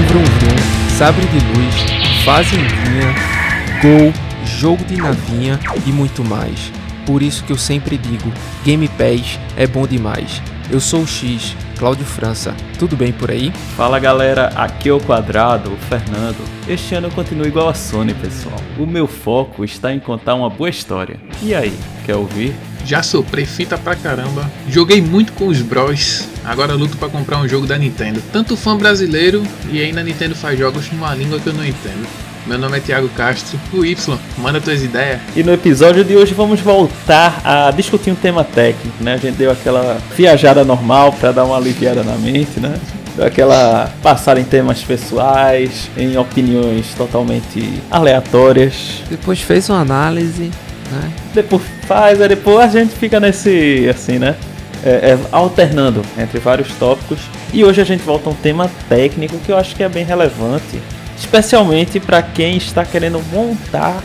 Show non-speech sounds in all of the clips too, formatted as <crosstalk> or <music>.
Vrum Vrum, Sabre de Luz, Fazendinha, Gol, Jogo de Navinha e muito mais. Por isso que eu sempre digo, Game Pass é bom demais. Eu sou o X, Cláudio França. Tudo bem por aí? Fala galera, aqui é o Quadrado, o Fernando. Este ano eu continuo igual a Sony, pessoal. O meu foco está em contar uma boa história. E aí, quer ouvir? Já soprei fita pra caramba, joguei muito com os bros, agora luto para comprar um jogo da Nintendo. Tanto fã brasileiro e ainda a Nintendo faz jogos numa língua que eu não entendo. Meu nome é Thiago Castro, o Y, manda tuas ideias. E no episódio de hoje vamos voltar a discutir um tema técnico, né? A gente deu aquela viajada normal para dar uma aliviada na mente, né? Deu aquela passada em temas pessoais, em opiniões totalmente aleatórias. Depois fez uma análise, né? Depois faz, aí depois a gente fica nesse, assim, né? É, é, alternando entre vários tópicos. E hoje a gente volta a um tema técnico que eu acho que é bem relevante especialmente para quem está querendo montar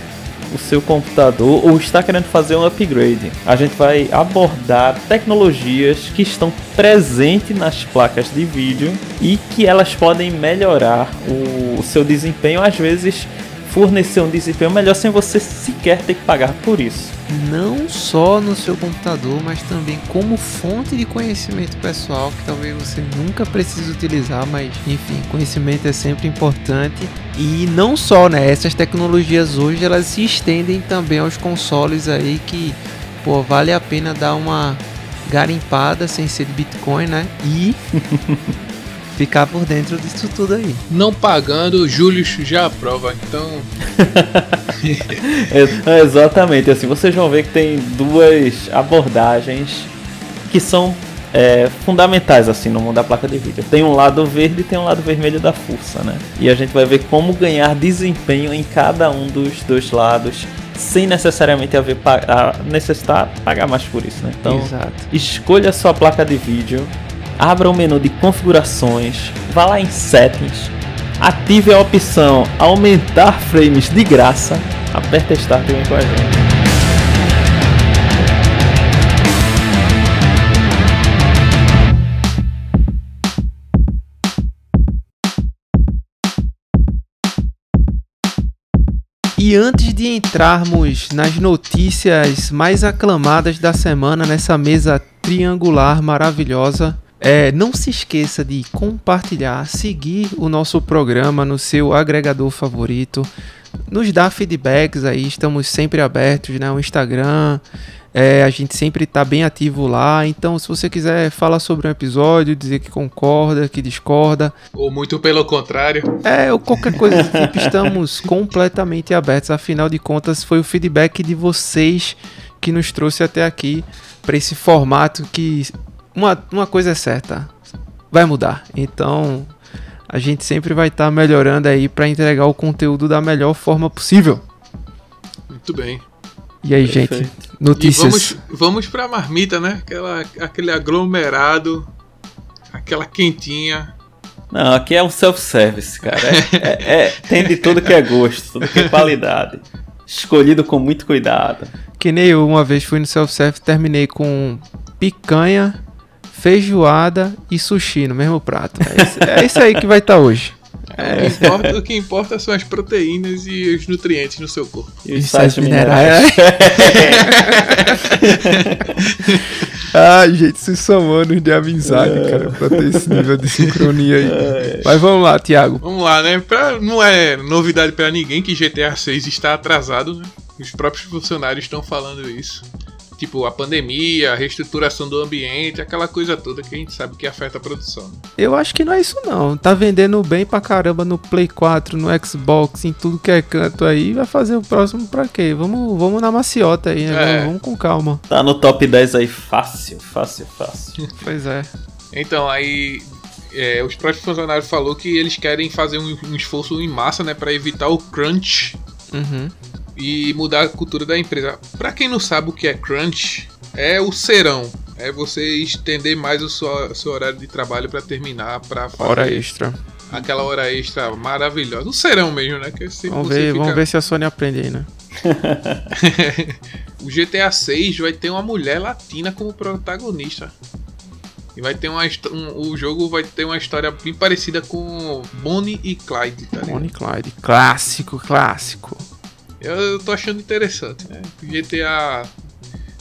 o seu computador ou está querendo fazer um upgrade. A gente vai abordar tecnologias que estão presentes nas placas de vídeo e que elas podem melhorar o seu desempenho, às vezes fornecer um desempenho melhor sem você sequer ter que pagar por isso não só no seu computador, mas também como fonte de conhecimento pessoal que talvez você nunca precise utilizar, mas enfim, conhecimento é sempre importante. E não só, né? Essas tecnologias hoje elas se estendem também aos consoles aí que, pô, vale a pena dar uma garimpada sem ser de Bitcoin, né? E <laughs> ficar por dentro disso tudo aí. Não pagando, Júlio já aprova, então. <laughs> é, exatamente, assim, vocês vão ver que tem duas abordagens que são é, fundamentais assim no mundo da placa de vídeo. Tem um lado verde e tem um lado vermelho da força, né? E a gente vai ver como ganhar desempenho em cada um dos dois lados sem necessariamente haver a necessitar pagar mais por isso, né? Então, Exato. escolha a sua placa de vídeo, abra o menu de configurações, vá lá em settings, ative a opção aumentar frames de graça, aperta start e vem com a gente. E antes de entrarmos nas notícias mais aclamadas da semana nessa mesa triangular maravilhosa, é, não se esqueça de compartilhar, seguir o nosso programa no seu agregador favorito, nos dar feedbacks aí, estamos sempre abertos, né? O Instagram, é, a gente sempre está bem ativo lá. Então, se você quiser falar sobre um episódio, dizer que concorda, que discorda, ou muito pelo contrário, é, ou qualquer coisa do tipo, estamos completamente abertos. Afinal de contas, foi o feedback de vocês que nos trouxe até aqui para esse formato que uma, uma coisa é certa, vai mudar. Então, a gente sempre vai estar tá melhorando aí para entregar o conteúdo da melhor forma possível. Muito bem. E aí, Perfeito. gente, notícias. E vamos, vamos pra marmita, né? Aquela, aquele aglomerado, aquela quentinha. Não, aqui é um self-service, cara. É, é, é, tem de tudo que é gosto, tudo que é qualidade. Escolhido com muito cuidado. Que nem eu uma vez fui no self-service, terminei com picanha, feijoada e sushi no mesmo prato. É isso, é isso aí que vai estar tá hoje. É. O, que importa, o, que importa, são as proteínas e os nutrientes no seu corpo. E os sais minerais. <laughs> Ai, gente, vocês são anos de amizade, é. cara, pra ter esse nível de sincronia aí. É. Mas vamos lá, Thiago. Vamos lá, né? Pra, não é novidade para ninguém que GTA 6 está atrasado, né? Os próprios funcionários estão falando isso tipo a pandemia, a reestruturação do ambiente, aquela coisa toda que a gente sabe que afeta a produção. Né? Eu acho que não é isso não. Tá vendendo bem pra caramba no Play 4, no Xbox, em tudo que é canto aí. Vai fazer o próximo pra quê? Vamos, vamos na maciota aí, né? É. Vamos, vamos com calma. Tá no top 10 aí fácil, fácil, fácil. <laughs> pois é. Então, aí é, os próprios funcionários falou que eles querem fazer um, um esforço em massa, né, para evitar o crunch uhum e mudar a cultura da empresa. Para quem não sabe o que é crunch, é o serão. É você estender mais o seu, seu horário de trabalho para terminar, para hora extra. Aquela hora extra maravilhosa. O serão mesmo, né? Que vamos ver, fica... vamos ver se a Sony aprende aí, né? <laughs> o GTA 6 vai ter uma mulher latina como protagonista. E vai ter uma um, o jogo vai ter uma história bem parecida com Bonnie e Clyde, tá? Bonnie e Clyde. Clássico, clássico. Eu, eu tô achando interessante, né? GTA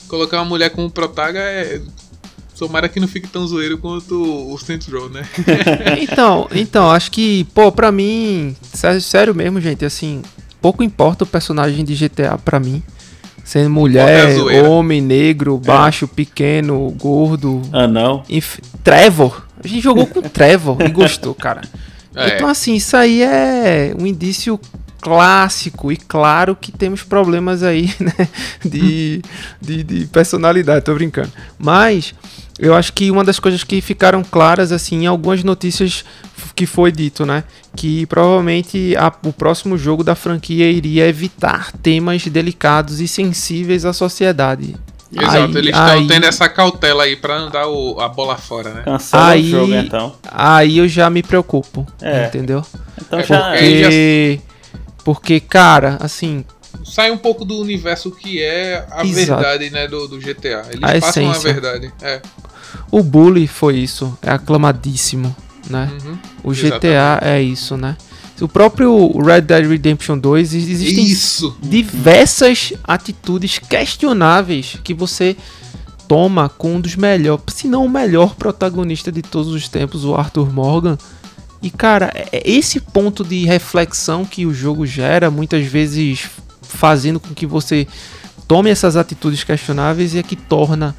colocar uma mulher como protaga é. Tomara que não fique tão zoeiro quanto o Saints Row, né? <laughs> Então, então, acho que, pô, pra mim, sé- sério mesmo, gente, assim, pouco importa o personagem de GTA pra mim. Sendo mulher, zoeira. homem, negro, baixo, pequeno, gordo. Ah, não. Enf... Trevor. A gente jogou com Trevor e gostou, cara. <laughs> É. Então, assim, isso aí é um indício clássico e claro que temos problemas aí, <laughs> né? De, de, de personalidade, tô brincando. Mas eu acho que uma das coisas que ficaram claras, assim, em algumas notícias que foi dito, né? Que provavelmente a- o próximo jogo da franquia iria evitar temas delicados e sensíveis à sociedade. Exato, Aí- eles estão aí- tendo essa cautela aí pra não dar o- a bola fora, né? Cancela Aí- o jogo então. Aí eu já me preocupo, É. entendeu? Então É já. porque- Aí já- Porque, cara, assim, Sai um pouco do universo que é a Exato. verdade, né, do, do GTA. Eles A passam a essência. verdade. É. o Bully foi isso, é aclamadíssimo, né? Uhum. O GTA é isso, né? O próprio Red Dead Redemption 2 existem Isso! diversas atitudes questionáveis que você toma com um dos melhores, se não o melhor protagonista de todos os tempos, o Arthur Morgan. E cara, é é esse ponto de reflexão que o jogo gera, muitas vezes fazendo com que você tome essas atitudes questionáveis e é que torna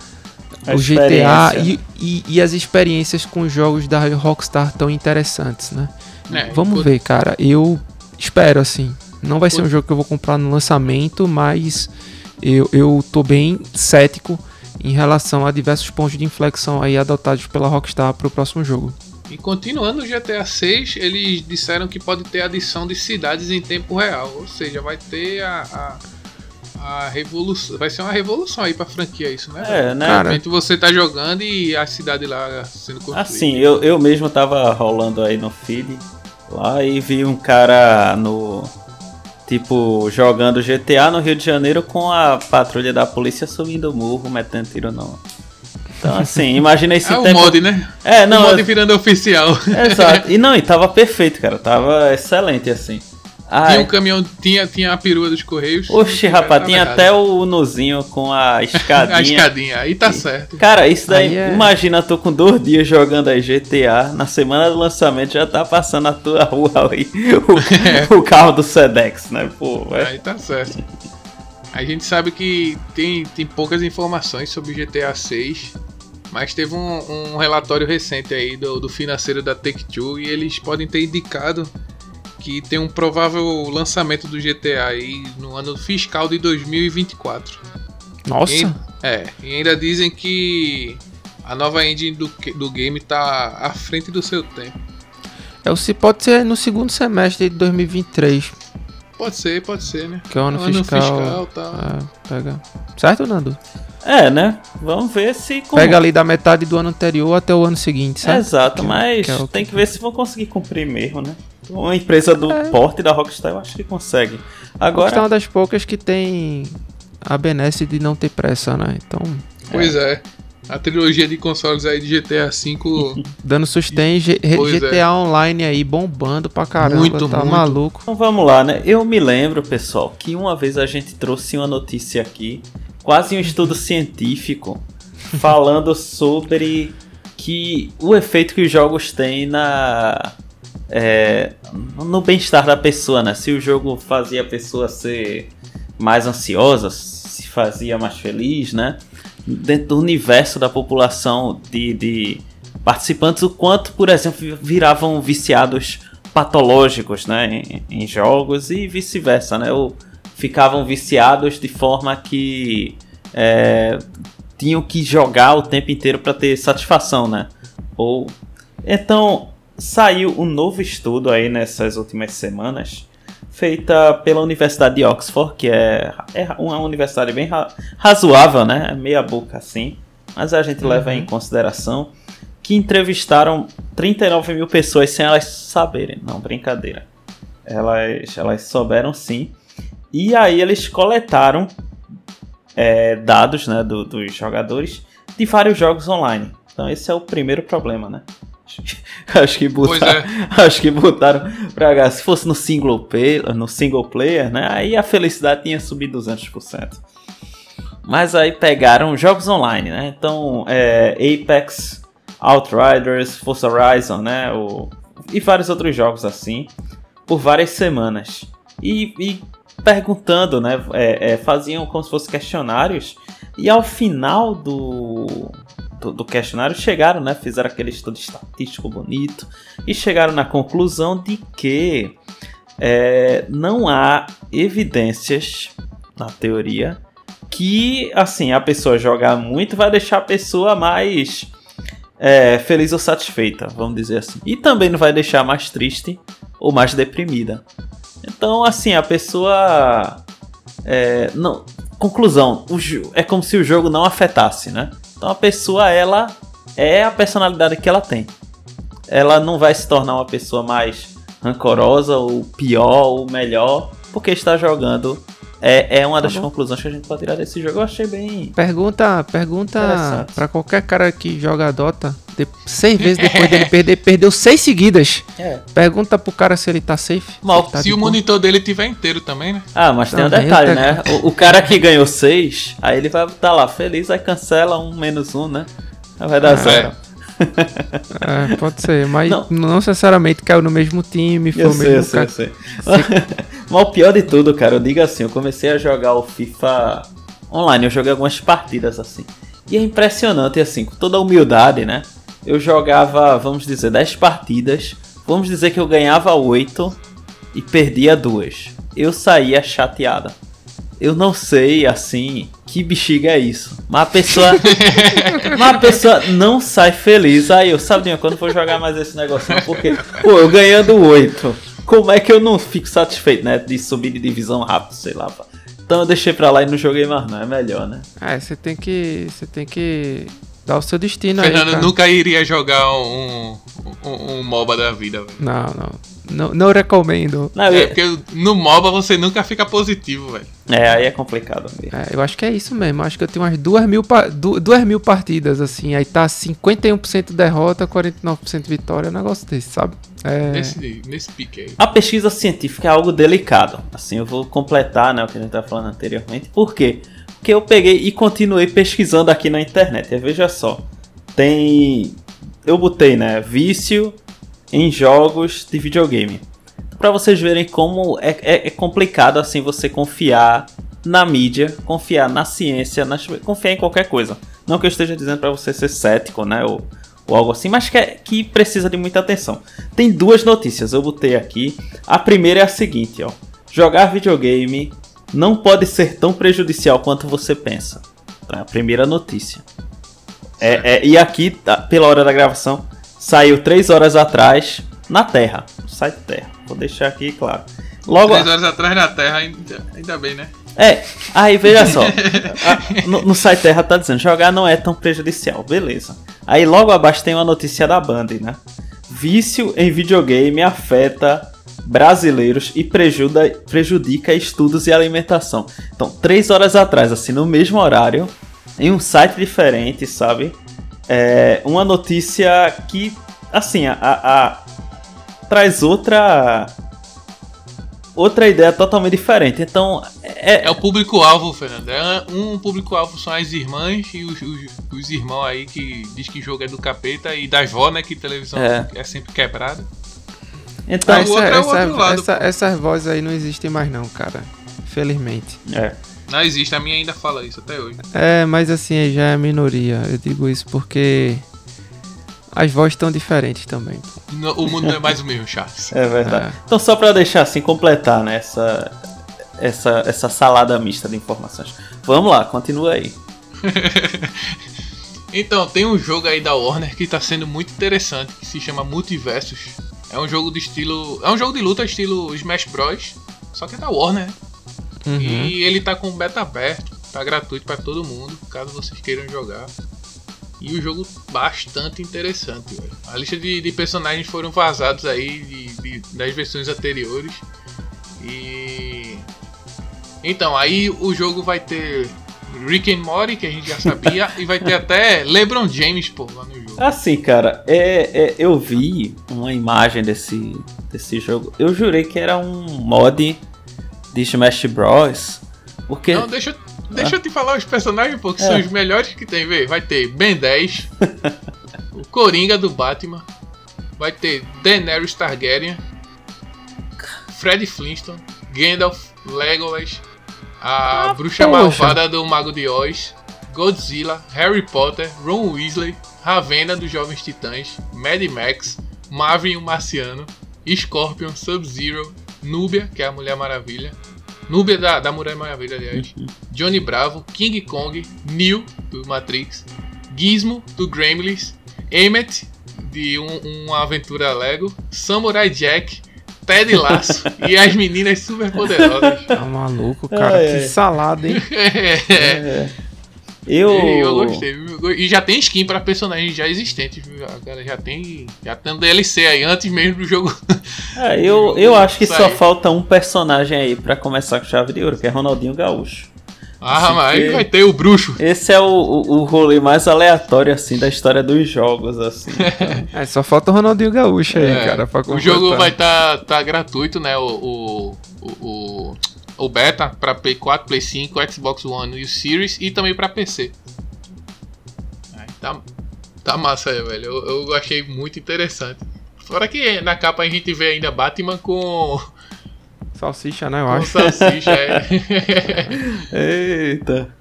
A o GTA e, e- e as experiências com os jogos da Rockstar tão interessantes, né? É, Vamos enquanto- ver, cara. Eu espero, assim. Não vai ser um jogo que eu vou comprar no lançamento, mas eu, eu tô bem cético em relação a diversos pontos de inflexão aí adotados pela Rockstar pro próximo jogo. E continuando o GTA 6, eles disseram que pode ter adição de cidades em tempo real. Ou seja, vai ter a. a, a revolução. Vai ser uma revolução aí pra franquia isso, né? É, né? Cara, De repente você tá jogando e a cidade lá sendo construída. Assim, eu, eu mesmo tava rolando aí no feed lá e vi um cara no. Tipo, jogando GTA no Rio de Janeiro com a patrulha da polícia subindo o morro, metendo tiro no. Então, assim, imagina esse É o tempo. mod, né? É, o não, mod eu- virando oficial. exato. E <laughs> não, e tava perfeito, cara. Tava excelente, assim. Tinha Ai, um caminhão, tinha, tinha a perua dos Correios. oxe, Não rapaz, tinha até o Nuzinho com a <laughs> escadinha. A escadinha, aí tá certo. Cara, isso daí, Aí é- imagina tu com dois dias jogando aí GTA, na semana do lançamento já tá passando na tua rua ali o, <laughs> o carro do Sedex, né? Pô, é, Aí tá certo. A gente sabe que tem, tem poucas informações sobre GTA 6, mas teve um, um relatório recente aí do, do financeiro da Take-Two e eles podem ter indicado que tem um provável lançamento do GTA aí no ano fiscal de 2024. Nossa, E, é, e ainda dizem que a nova engine do, do game tá à frente do seu tempo. é o se pode ser no segundo semestre de 2023, Pode ser, pode ser, né? que é o ano, Ano fiscal. fiscal, tá. É, pega. Certo, Nando? É, né? Vamos ver se. com- Pega ali da metade do ano anterior até o ano seguinte, certo? Exato, Que- mas que é o tem que ver se vão conseguir cumprir mesmo, né? Uma empresa do É. porte da Rockstar eu acho que consegue. Agora é Agora, uma das poucas que tem a benesse de não ter pressa, né? Então, Pois é. A trilogia de consoles aí de GTA V. <laughs> dando sustém G- Pois GTA é. Online aí bombando pra caramba, Muito, tá muito. maluco. então vamos lá, né? Eu me lembro, pessoal, que uma vez a gente trouxe uma notícia aqui, quase um estudo científico, falando sobre que o efeito que os jogos têm na é, no bem-estar da pessoa, né? Se o jogo fazia a pessoa ser mais ansiosa, se fazia mais feliz, né? Dentro do universo da população de, de participantes, o quanto, por exemplo, viravam viciados patológicos, né? Em, em jogos e vice-versa, né? Ou ficavam viciados de forma que é, tinham que jogar o tempo inteiro para ter satisfação, né? Ou então saiu um novo estudo aí nessas últimas semanas, feita pela Universidade de Oxford, que é, é uma universidade bem ra- razoável, né? É Meia boca assim, mas a gente leva em consideração que entrevistaram 39 mil pessoas sem elas saberem. Não, brincadeira. Elas, elas souberam sim. E aí eles coletaram é, dados né, do- dos jogadores de vários jogos online. Então esse é o primeiro problema, né? <laughs> Acho que botaram, é. <laughs> acho que botaram pra cá. Se fosse no single player, no single player, né? Aí a felicidade tinha subido 200%. Mas aí pegaram jogos online, né? Então, é, Apex, Outriders, Forza Horizon, né? O, e vários outros jogos assim, por várias semanas. E, e perguntando, né? é, é, faziam como se fossem questionários. E ao final do, do, do questionário chegaram, né? Fizeram aquele estudo estatístico bonito e chegaram na conclusão de que é, não há evidências na teoria que assim a pessoa jogar muito vai deixar a pessoa mais é, feliz ou satisfeita, vamos dizer assim. E também não vai deixar mais triste ou mais deprimida. Então, assim, a pessoa. é, não, conclusão: o é como se o jogo não afetasse, né? Então a pessoa, ela é a personalidade que ela tem. Ela não vai se tornar uma pessoa mais rancorosa, ou pior, ou melhor, porque está jogando. É, é uma das Tá bom. conclusões que a gente pode tirar desse jogo. Eu achei bem. Pergunta, pergunta pra qualquer cara que joga Dota, de- seis vezes <laughs> depois dele perder, perdeu seis seguidas. É. Pergunta pro cara se ele tá safe. Mal- se tá Se o monitor dele tiver inteiro também, né? Ah, mas tem um Também detalhe, tá- né? O, o cara que ganhou 6, aí ele vai estar lá feliz, aí cancela um menos um, né? Aí vai dar É. zero. É, pode ser, mas Não. não. necessariamente caiu no mesmo time, foi Eu o sei, mesmo eu sei, eu sei. <laughs> Mas o pior de tudo, cara, eu digo assim, eu comecei a jogar o FIFA online, eu joguei algumas partidas assim. E é impressionante, assim, com toda a humildade, né? Eu jogava, vamos dizer, 10 partidas, vamos dizer que eu ganhava 8 e perdia duas. Eu saía chateada. Eu não sei, assim, que bexiga é isso. Mas a pessoa. <laughs> mas a pessoa não sai feliz. Aí eu, Dinho, quando for jogar mais esse negócio, porque, pô, eu ganhando 8. Como é que eu não fico satisfeito, né? De subir de divisão rápido, sei lá. pá. Então eu deixei pra lá e não joguei mais, não. É melhor, né? É, você tem que. Você tem que dar o seu destino aí. Fernando nunca iria jogar um, um, um MOBA da vida, velho. Não, não. Não, não recomendo. Não, eu É, porque no MOBA você nunca fica positivo, velho. é, aí é complicado mesmo. É, eu acho que é isso mesmo. Acho que eu tenho umas duas mil, pa- du- duas mil partidas, assim. Aí tá 51% derrota, 49% vitória. Um negócio desse, sabe? É. Nesse, nesse pique aí. A pesquisa científica é algo delicado. Assim, eu vou completar né, o que a gente estava falando anteriormente. Por quê? Porque eu peguei e continuei pesquisando aqui na internet. E veja só. Tem. Eu botei, né? Vício em jogos de videogame. Pra vocês verem como é, é- é complicado assim você confiar na mídia, confiar na ciência, nas- confiar em qualquer coisa. Não que eu esteja dizendo pra você ser cético, né? Ou, ou algo assim, mas que, é- que precisa de muita atenção. Tem duas notícias, eu botei aqui. A primeira é a seguinte, ó. Jogar videogame não pode ser tão prejudicial quanto você pensa. É a primeira notícia. É, é, e aqui, tá, pela hora da gravação, saiu três horas atrás na Terra. No site Terra. Vou deixar aqui claro. Logo, Três horas atrás na Terra, ainda, ainda bem, né? é, aí veja só. a- <laughs> no, no site Terra tá dizendo, jogar não é tão prejudicial, beleza. Aí logo abaixo tem uma notícia da Band, né? Vício em videogame afeta brasileiros e prejuda, prejudica estudos e alimentação. Então, três horas atrás, assim, no mesmo horário, em um site diferente, sabe? É uma notícia que, assim, a, a- traz outra outra ideia totalmente diferente. Então, é, É o público-alvo, Fernando. É um público-alvo são as irmãs e os, os, os irmãos aí que diz que jogo é do capeta e das vó, né? Que televisão É. é, sempre quebrada. Então, Ah, essa, é o essa- lado, essa- essas vozes aí não existem mais, não, cara. Felizmente. é. Não existe, a minha ainda fala isso até hoje. É, mas assim, já é minoria. Eu digo isso porque as vozes estão diferentes também. o mundo não é mais o mesmo, Charles. É verdade. É. Então, só pra deixar assim, completar né, essa, essa, essa salada mista de informações. Vamos lá, continua aí. <laughs> Então, tem um jogo aí da Warner que tá sendo muito interessante, que se chama Multiversus. É um jogo de estilo. É um jogo de luta estilo Smash Bros. Só que é da Warner, né? Uhum. E ele tá com beta aberto, tá gratuito pra todo mundo, caso vocês queiram jogar. E o jogo bastante interessante, velho. A lista de, de personagens foram vazados aí de, de- das versões anteriores. E. Então, aí o jogo vai ter Rick and Morty, que a gente já sabia, <laughs> e vai ter até LeBron James, pô, lá no jogo. Assim, cara, é, é, eu vi uma imagem desse, desse jogo. Eu jurei que era um mod de Smash Bros. Porque. Não, deixa, deixa ah. eu te falar os personagens, pô, que é. são os melhores que tem, vê. Vai ter Ben 10, <laughs> o Coringa do Batman, vai ter Daenerys Targaryen, Fred Flintstone, Gandalf, Legolas, a ah, bruxa poxa. malvada do Mago de Oz, Godzilla, Harry Potter, Ron Weasley, Ravenna dos Jovens Titãs, Mad Max, Marvin o Marciano, Scorpion, Sub-Zero, Núbia, que é a Mulher Maravilha, Núbia da, da Mulher Maravilha, aliás. Johnny Bravo, King Kong, Neo do Matrix, Gizmo do Gremlins, Emmet de um, uma aventura Lego, Samurai Jack, Ted Laço <laughs> e as meninas super poderosas. Tá maluco, cara. É, que salada, hein? <laughs> é. é. Eu... eu gostei. E já tem skin para personagens já existentes, viu? Cara, já tem. Já tem DLC aí, antes mesmo do jogo. <laughs> É, eu, eu acho que só falta um personagem aí para começar com chave de ouro, que é Ronaldinho Gaúcho. Ah, mas aí vai ter o bruxo. Esse é o, o, o, rolê mais aleatório, assim, da história dos jogos, assim. <laughs> é, só falta o Ronaldinho Gaúcho aí, é, cara, pra O jogo vai estar tá, tá gratuito, né? O, o, o, o beta para Play 4, Play 5, Xbox One e o Series e também para PC. Tá, tá massa aí, velho. Eu, eu achei muito interessante. Fora que na capa a gente vê ainda Batman com Salsicha, né? Eu Com acho. salsicha, é. <laughs> Eita.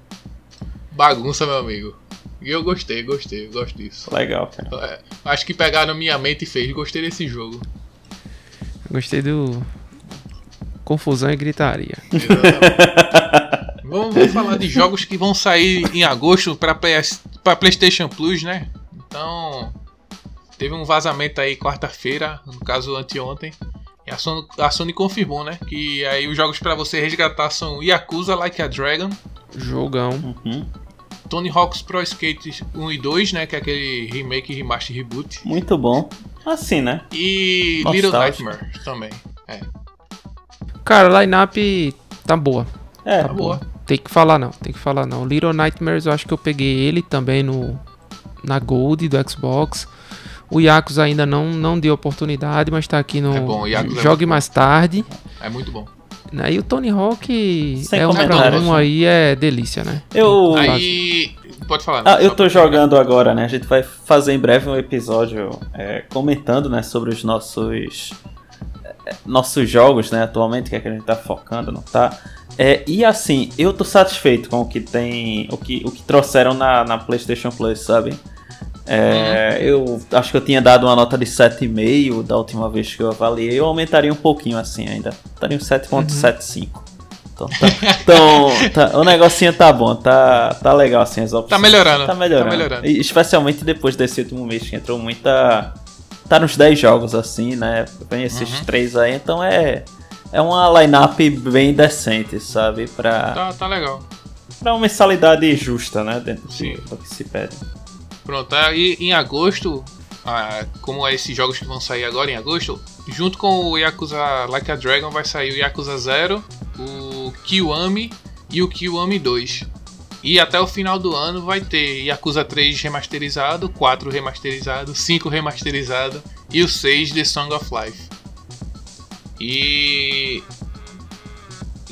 Bagunça, meu amigo. E eu gostei, gostei, eu gosto disso. Legal, cara. É, acho que pegaram minha mente e fez. Gostei desse jogo. Gostei do. Confusão e gritaria. vamos, <laughs> vamos, falar de jogos que vão sair em agosto para para PlayStation Plus, né? Então, teve um vazamento aí quarta-feira, no caso anteontem, a Sony, a Sony confirmou, né? Que aí os jogos para você resgatar são Yakuza Like a Dragon. Jogão. Uhum. Tony Hawk's Pro Skate 1 e 2, né? Que é aquele remake, remaster, reboot. Muito bom. Assim, né? E Nostálgico. Little Nightmare também. É. Cara, a line-up tá boa. É, tá boa. boa. Tem que falar não, tem que falar não. Little Nightmares eu acho que eu peguei ele também no na Gold do Xbox. O Yakuza ainda não, não deu oportunidade, mas tá aqui no. É bom, é Jogue é mais bom. tarde. É muito bom. E o Tony Hawk Sem é um pra um aí, é delícia, né? Eu. Aí. Pode falar. Ah, eu tô jogando agora, né? A gente vai fazer em breve um episódio é, comentando, né, sobre os nossos. Nossos jogos, né, atualmente, que é que a gente tá focando, não tá? É, e assim, eu tô satisfeito com o que tem. O que, o que trouxeram na, na PlayStation Plus, sabe? É, uhum. Eu acho que eu tinha dado uma nota de 7,5 da última vez que eu avaliei. Eu aumentaria um pouquinho assim ainda. Estaria um 7,75. Uhum. Então, tá, <laughs> então tá, o negocinho tá bom, tá, tá legal assim as opções. Tá melhorando. Tá melhorando. Tá melhorando. E, especialmente depois desse último mês que entrou muita. Tá nos 10 jogos assim, né? Vem esses uhum. três aí, então é. É uma line-up bem decente, sabe? Pra. Tá, tá legal. Pra uma mensalidade justa, né? Dentro Sim. do que se pede. Pronto, aí em agosto, ah, como é esses jogos que vão sair agora em agosto, junto com o Yakuza Like a Dragon vai sair o Yakuza 0, o Kiwami e o Kiwami 2. E até o final do ano vai ter Yakuza 3 remasterizado, 4 remasterizado, 5 remasterizado e o 6 The Song of Life. E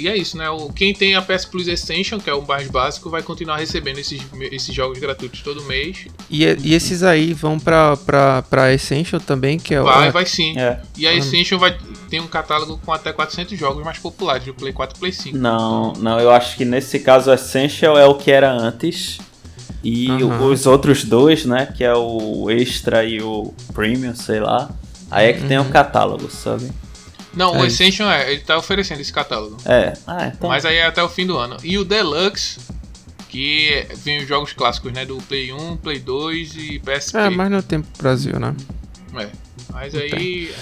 e é isso, né? O, quem tem a PS Plus Extension, que é o mais básico, vai continuar recebendo esses, esses jogos gratuitos todo mês. E, e esses aí vão pra, pra, pra Essential também, que é o. Vai, vai sim. É. E a Essential vai tem um catálogo com até 400 jogos mais populares, do Play 4 e Play 5. Não, não, eu acho que nesse caso o Essential é o que era antes. E uhum. os outros dois, né? Que é o Extra e o Premium, sei lá. Aí é que uhum. tem o um catálogo, sabe? Não, é o Essential é, ele tá oferecendo esse catálogo. É. Ah, então... Mas aí é até o fim do ano. E o Deluxe, que vem os jogos clássicos, né? Do Play 1, Play 2 e PSP. É, mas no tempo Brasil, né? É. Mas aí.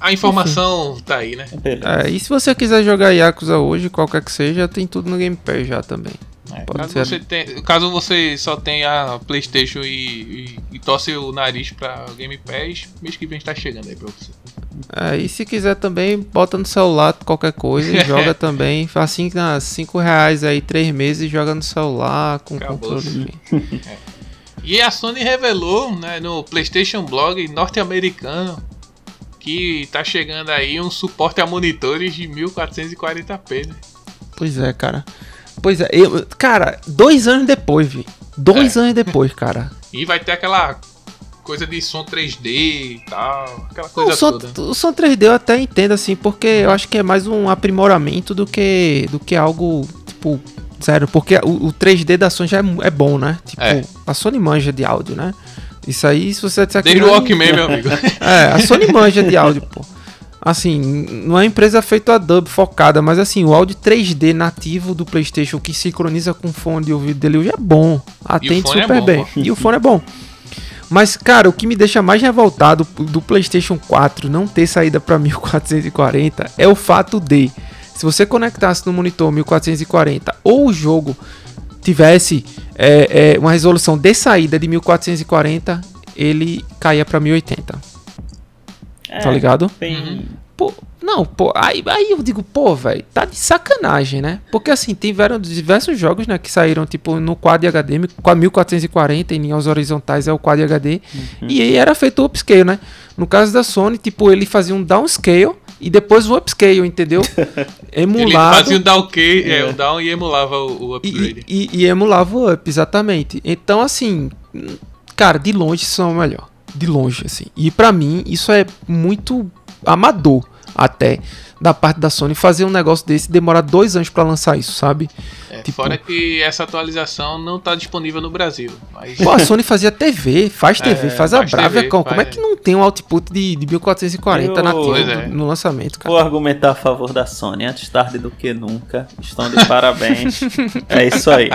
A informação Enfim. tá aí, né? É, e se você quiser jogar Yakuza hoje, qualquer que seja, tem tudo no Game Pass já também. É, caso, ser... você tem, caso você só tenha PlayStation e, e, e torce o nariz pra Game Pass, mês que vem tá chegando aí pra você. É, e se quiser também, bota no celular qualquer coisa e <laughs> joga também. Faz 5 reais aí, 3 meses e joga no celular com Acabou controle. <laughs> é. E a Sony revelou né, no PlayStation Blog norte-americano que tá chegando aí um suporte a monitores de 1440p. Né? Pois é, cara. Pois é, eu, cara, dois anos depois, vi. Dois é. anos depois, cara. <laughs> E vai ter aquela coisa de som 3D e tal, aquela coisa o som, toda. O som 3D eu até entendo assim, porque eu acho que é mais um aprimoramento do que do que algo tipo zero, porque o, o 3D da Sony já é, é bom, né? Tipo, é. a Sony manja de áudio, né? Isso aí, se você disser Desde o Walkman, meu amigo. É, a Sony manja de áudio, pô. Assim, não é uma empresa feita a dub focada, mas assim, o áudio 3D nativo do PlayStation que sincroniza com o fone de ouvido dele já é bom. Atende super é bom, bem. Pô. E o fone é bom. Mas, cara, o que me deixa mais revoltado do PlayStation 4 não ter saída para 1440 é o fato de, se você conectasse no monitor 1440 ou o jogo tivesse é, é, uma resolução de saída de 1440, ele caía para 1080. É, tá ligado? Tem... Uhum. Pô, não, pô, aí, aí eu digo, pô, velho, tá de sacanagem, né? Porque assim, tiveram diversos jogos, né, que saíram, tipo, no Quad HD, 1440, em linhas horizontais é o Quad HD, uhum. e aí era feito o upscale, né? No caso da Sony, tipo, ele fazia um downscale e depois o upscale, entendeu? Emulado. <laughs> Ele fazia o downscale, é. é, o down e emulava o, o upgrade. E, e, e emulava o up, exatamente. Então, assim, cara, de longe são o melhor. De longe, assim. E para mim, isso é muito amador até da parte da Sony fazer um negócio desse demorar dois anos para lançar isso, sabe? É, tipo, fora que essa atualização não tá disponível no Brasil. Mas... Pô, a Sony fazia TV, faz <laughs> TV, é, faz a Bravia. TV, como faz... é que não tem um output de, de 1440 Eu... nativo é. no lançamento, cara? Vou argumentar a favor da Sony. Antes tarde do que nunca. Estão de parabéns. <laughs> é isso aí.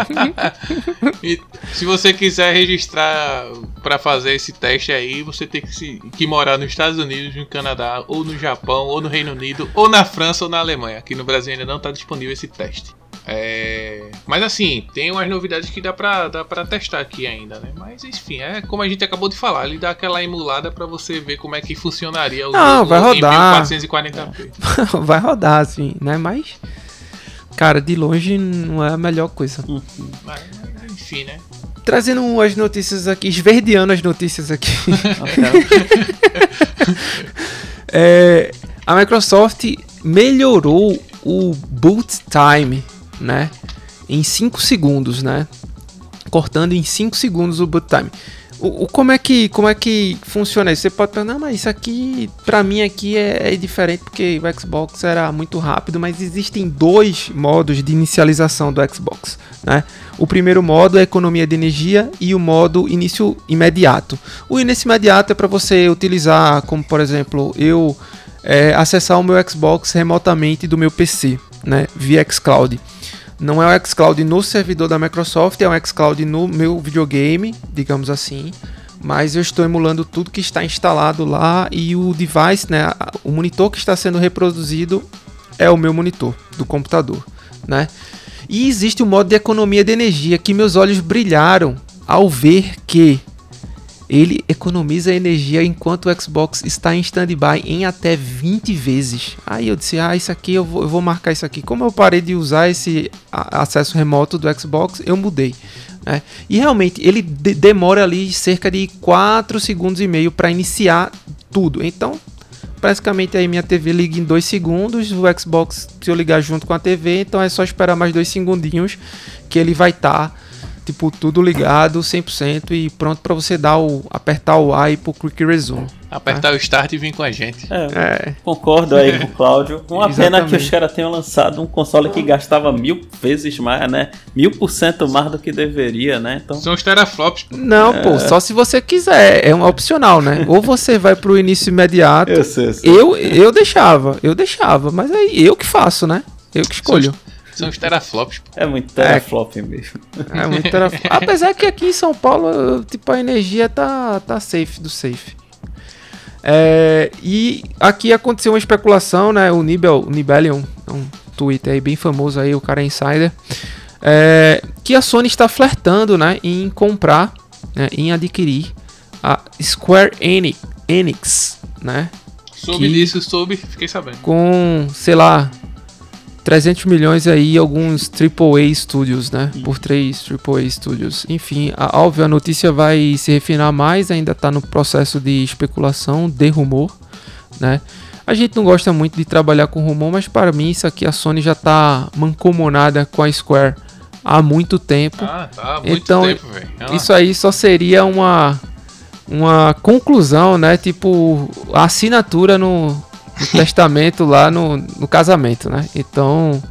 e se você quiser registrar para fazer esse teste aí, você tem que, se, que morar nos Estados Unidos, no Canadá, ou no Japão, ou no Reino Unido, ou na França ou na Alemanha. Aqui no Brasil ainda não está disponível esse teste. É... Mas assim, tem umas novidades que dá pra, dá pra testar aqui ainda, né? Mas enfim, é como a gente acabou de falar, ele dá aquela emulada para você ver como é que funcionaria o Não, vai rodar. 440p. <laughs> vai rodar, assim, né? Mas, cara, de longe não é a melhor coisa. Mas, enfim, né? Trazendo as notícias aqui, esverdeando as notícias aqui. <laughs> <laughs> é, a Microsoft melhorou o boot time, né? Em 5 segundos, né? Cortando em 5 segundos o boot time. O, o, como é que como é que funciona isso? Você pode pensar, mas isso aqui para mim aqui é, é, diferente porque o Xbox era muito rápido, mas existem dois modos de inicialização do Xbox, né? O primeiro modo é economia de energia e o modo início imediato. O início imediato é para você utilizar, como por exemplo, eu é, acessar o meu Xbox remotamente do meu PC, né, via xCloud. Não é o xCloud no servidor da Microsoft, é o xCloud no meu videogame, digamos assim. Mas eu estou emulando tudo que está instalado lá e o device, né, o monitor que está sendo reproduzido é o meu monitor do computador, né? E existe o um modo de economia de energia que meus olhos brilharam ao ver que ele economiza energia enquanto o Xbox está em standby em até 20 vezes. Aí eu disse: Ah, isso aqui eu vou, eu vou marcar isso aqui. Como eu parei de usar esse acesso remoto do Xbox, eu mudei. Né? E realmente ele de demora ali cerca de 4 segundos e meio para iniciar tudo. Então, praticamente aí minha TV liga em 2 segundos. O Xbox, se eu ligar junto com a TV, então é só esperar mais 2 segundinhos que ele vai estar. Tá tipo, tudo ligado 100% e pronto para você dar o apertar o A e pro quick resume. Apertar tá? o start e vir com a gente. É, é. Concordo aí com o Cláudio. <laughs> Uma pena que os caras tenham lançado um console que gastava mil vezes mais, né? Mil por cento mais do que deveria, né? Então... São os teraflops. Não, é... pô, só se você quiser. É um opcional, né? Ou você vai pro início imediato. Eu, sei, eu, sei. eu, eu deixava, eu deixava, mas aí eu que faço, né? Eu que escolho. São os teraflops. É muito teraflop é, mesmo. É muito teraflop. <laughs> Apesar que aqui em São Paulo, tipo, a energia tá, tá safe do safe. É, e aqui aconteceu uma especulação, né? O Nibel, o Nibelion, é um Twitter aí bem famoso aí, o cara é insider. É, que a Sony está flertando, né? Em comprar, né, em adquirir a Square Enix, Enix né? Soube que, disso, soube, fiquei sabendo. Com, sei lá, 300 milhões aí alguns AAA Studios, né? Por três AAA Studios. Enfim, a, óbvio, a notícia vai se refinar mais, ainda tá no processo de especulação, de rumor, né? A gente não gosta muito de trabalhar com rumor, mas para mim isso aqui a Sony já tá mancomunada com a Square há muito tempo. Ah, tá, há muito então, tempo, velho. Ah, isso aí só seria uma uma conclusão, né? Tipo, a assinatura no, no testamento lá no, no casamento, né? Então,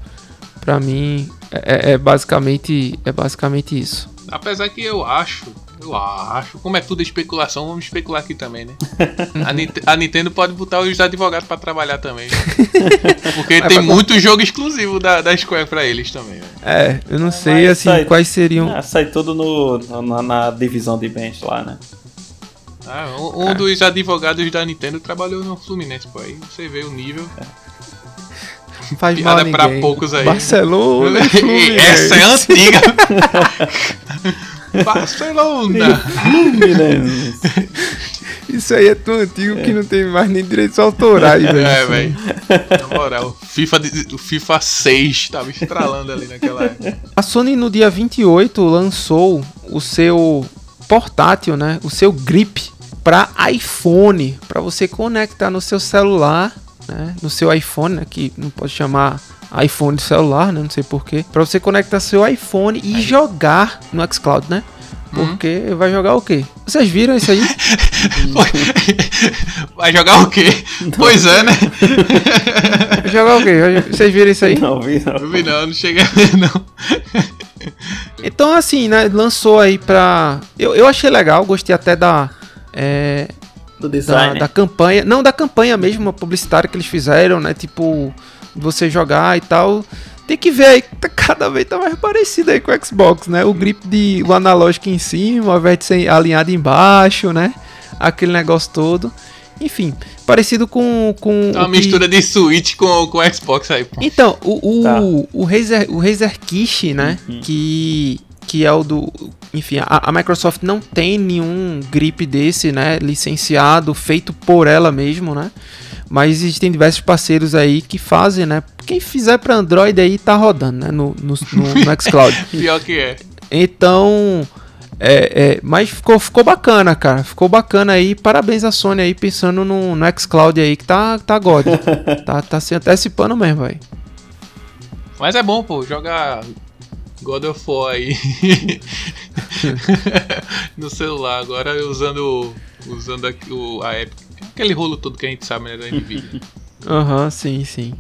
pra mim, é, é basicamente é basicamente isso. Apesar que eu acho, eu acho, como é tudo especulação, vamos especular aqui também, né? <laughs> A, a Nintendo pode botar os advogados pra trabalhar também. né? <laughs> Porque Mas tem muito jogo exclusivo da, da Square pra eles também, velho. É, eu não sei mas assim sai- quais seriam. Ah, sai tudo no, na, na divisão de bens lá, né? Ah, um, dos advogados da Nintendo trabalhou no Fluminense, pô. Aí você vê o nível. Não faz mal piada a pra ninguém. poucos aí. Barcelona. <laughs> Fluminense. Essa é antiga. <laughs> Barcelona. Isso aí é tão antigo que não tem mais nem direitos autorais, velho. É, velho. Na moral, FIFA, o FIFA 6 tava estralando ali naquela época. A Sony no dia 28 lançou o seu portátil, né? O seu grip para iPhone, para você conectar no seu celular, né? No seu iPhone, né? que não pode chamar iPhone de celular, né? Não sei porquê. Para você conectar seu iPhone e jogar no xCloud, né? Porque vai jogar o quê? Vocês viram isso aí? <laughs> Vai jogar o quê? Pois é, né? Vai jogar o quê? Vocês viram isso aí? Não vi, não. Não vi não, não cheguei a ver não. Então, assim, né? Lançou aí pra. Eu, eu achei legal, gostei até da. é, Do da, design. da campanha. Não, da campanha mesmo, uma publicitária que eles fizeram, né? Tipo, você jogar e tal. Tem que ver aí, tá cada vez tá mais parecido aí com o Xbox, né? O grip de. o analógico em cima, ao invés de ser alinhado embaixo, né? Aquele negócio todo. Enfim, parecido com. com É uma o que- mistura de Switch com, com o Xbox aí, pô. então, o, o, Tá. o, Razer, o Razer Kishi, né? Que, que é o do. Enfim, a, a Microsoft não tem nenhum grip desse, né? Licenciado, feito por ela mesmo, né? Mas existem diversos parceiros aí que fazem, né? Quem fizer para Android aí tá rodando, né? No, no, no, no <laughs> xCloud. Pior que é. Então. É, é, mas ficou, ficou bacana, cara. Ficou bacana aí. Parabéns à Sony aí, pensando no, no xCloud aí, que tá, tá God. <laughs> tá, tá se antecipando mesmo, velho. Mas é bom, pô, jogar God of War aí <laughs> no celular. Agora usando, usando aqui o, a Epic. Aquele rolo todo que a gente sabe, né, da Nvidia. <laughs> Aham, sim, sim.